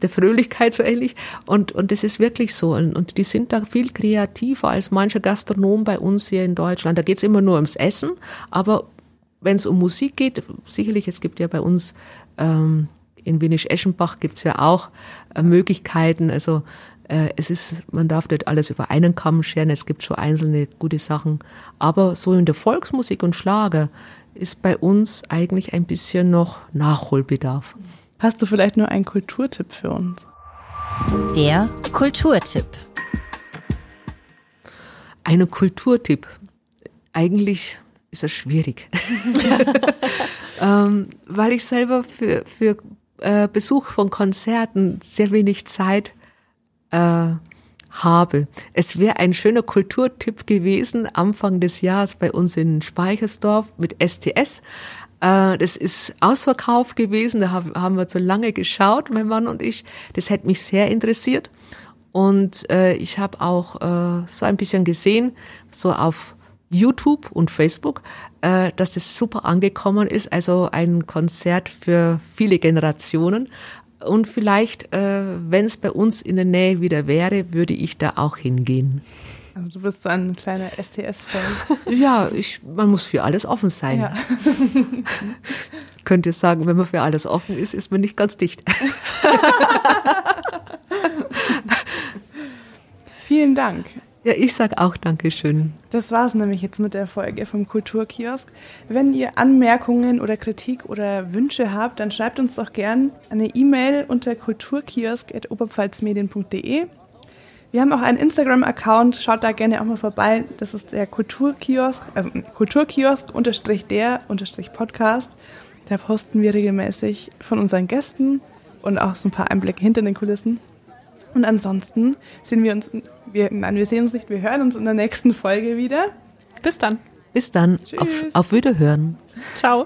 der Fröhlichkeit so ähnlich. Und, und das ist wirklich so. Und, die sind da viel kreativer als manche Gastronomen bei uns hier in Deutschland. Da geht es immer nur ums Essen, aber wenn es um Musik geht, sicherlich, es gibt ja bei uns ähm, in Wienig-Eschenbach gibt es ja auch äh, Möglichkeiten. Also es ist, man darf nicht alles über einen Kamm scheren, es gibt schon einzelne gute Sachen. Aber so in der Volksmusik und Schlager ist bei uns eigentlich ein bisschen noch Nachholbedarf. Hast du vielleicht nur einen Kulturtipp für uns? Der Kulturtipp. Einen Kulturtipp. Eigentlich ist das schwierig. ähm, weil ich selber für, für äh, Besuch von Konzerten sehr wenig Zeit äh, habe. Es wäre ein schöner Kulturtipp gewesen, Anfang des Jahres bei uns in Speichersdorf mit STS. Äh, das ist ausverkauft gewesen, da haben wir so lange geschaut, mein Mann und ich. Das hätte mich sehr interessiert. Und äh, ich habe auch äh, so ein bisschen gesehen, so auf YouTube und Facebook, äh, dass es super angekommen ist. Also ein Konzert für viele Generationen. Und vielleicht, äh, wenn es bei uns in der Nähe wieder wäre, würde ich da auch hingehen. Also du bist so ein kleiner STS-Fan. Ja, ich, man muss für alles offen sein. Ja. Könnte sagen, wenn man für alles offen ist, ist man nicht ganz dicht. Vielen Dank. Ja, ich sag auch Dankeschön. Das war's nämlich jetzt mit der Folge vom Kulturkiosk. Wenn ihr Anmerkungen oder Kritik oder Wünsche habt, dann schreibt uns doch gern eine E-Mail unter kulturkiosk.oberpfalzmedien.de. Wir haben auch einen Instagram-Account, schaut da gerne auch mal vorbei. Das ist der Kulturkiosk, also Kulturkiosk unterstrich der unterstrich Podcast. Da posten wir regelmäßig von unseren Gästen und auch so ein paar Einblicke hinter den Kulissen. Und ansonsten sehen wir uns, wir, nein, wir sehen uns nicht, wir hören uns in der nächsten Folge wieder. Bis dann. Bis dann. Auf, auf Wiederhören. Ciao.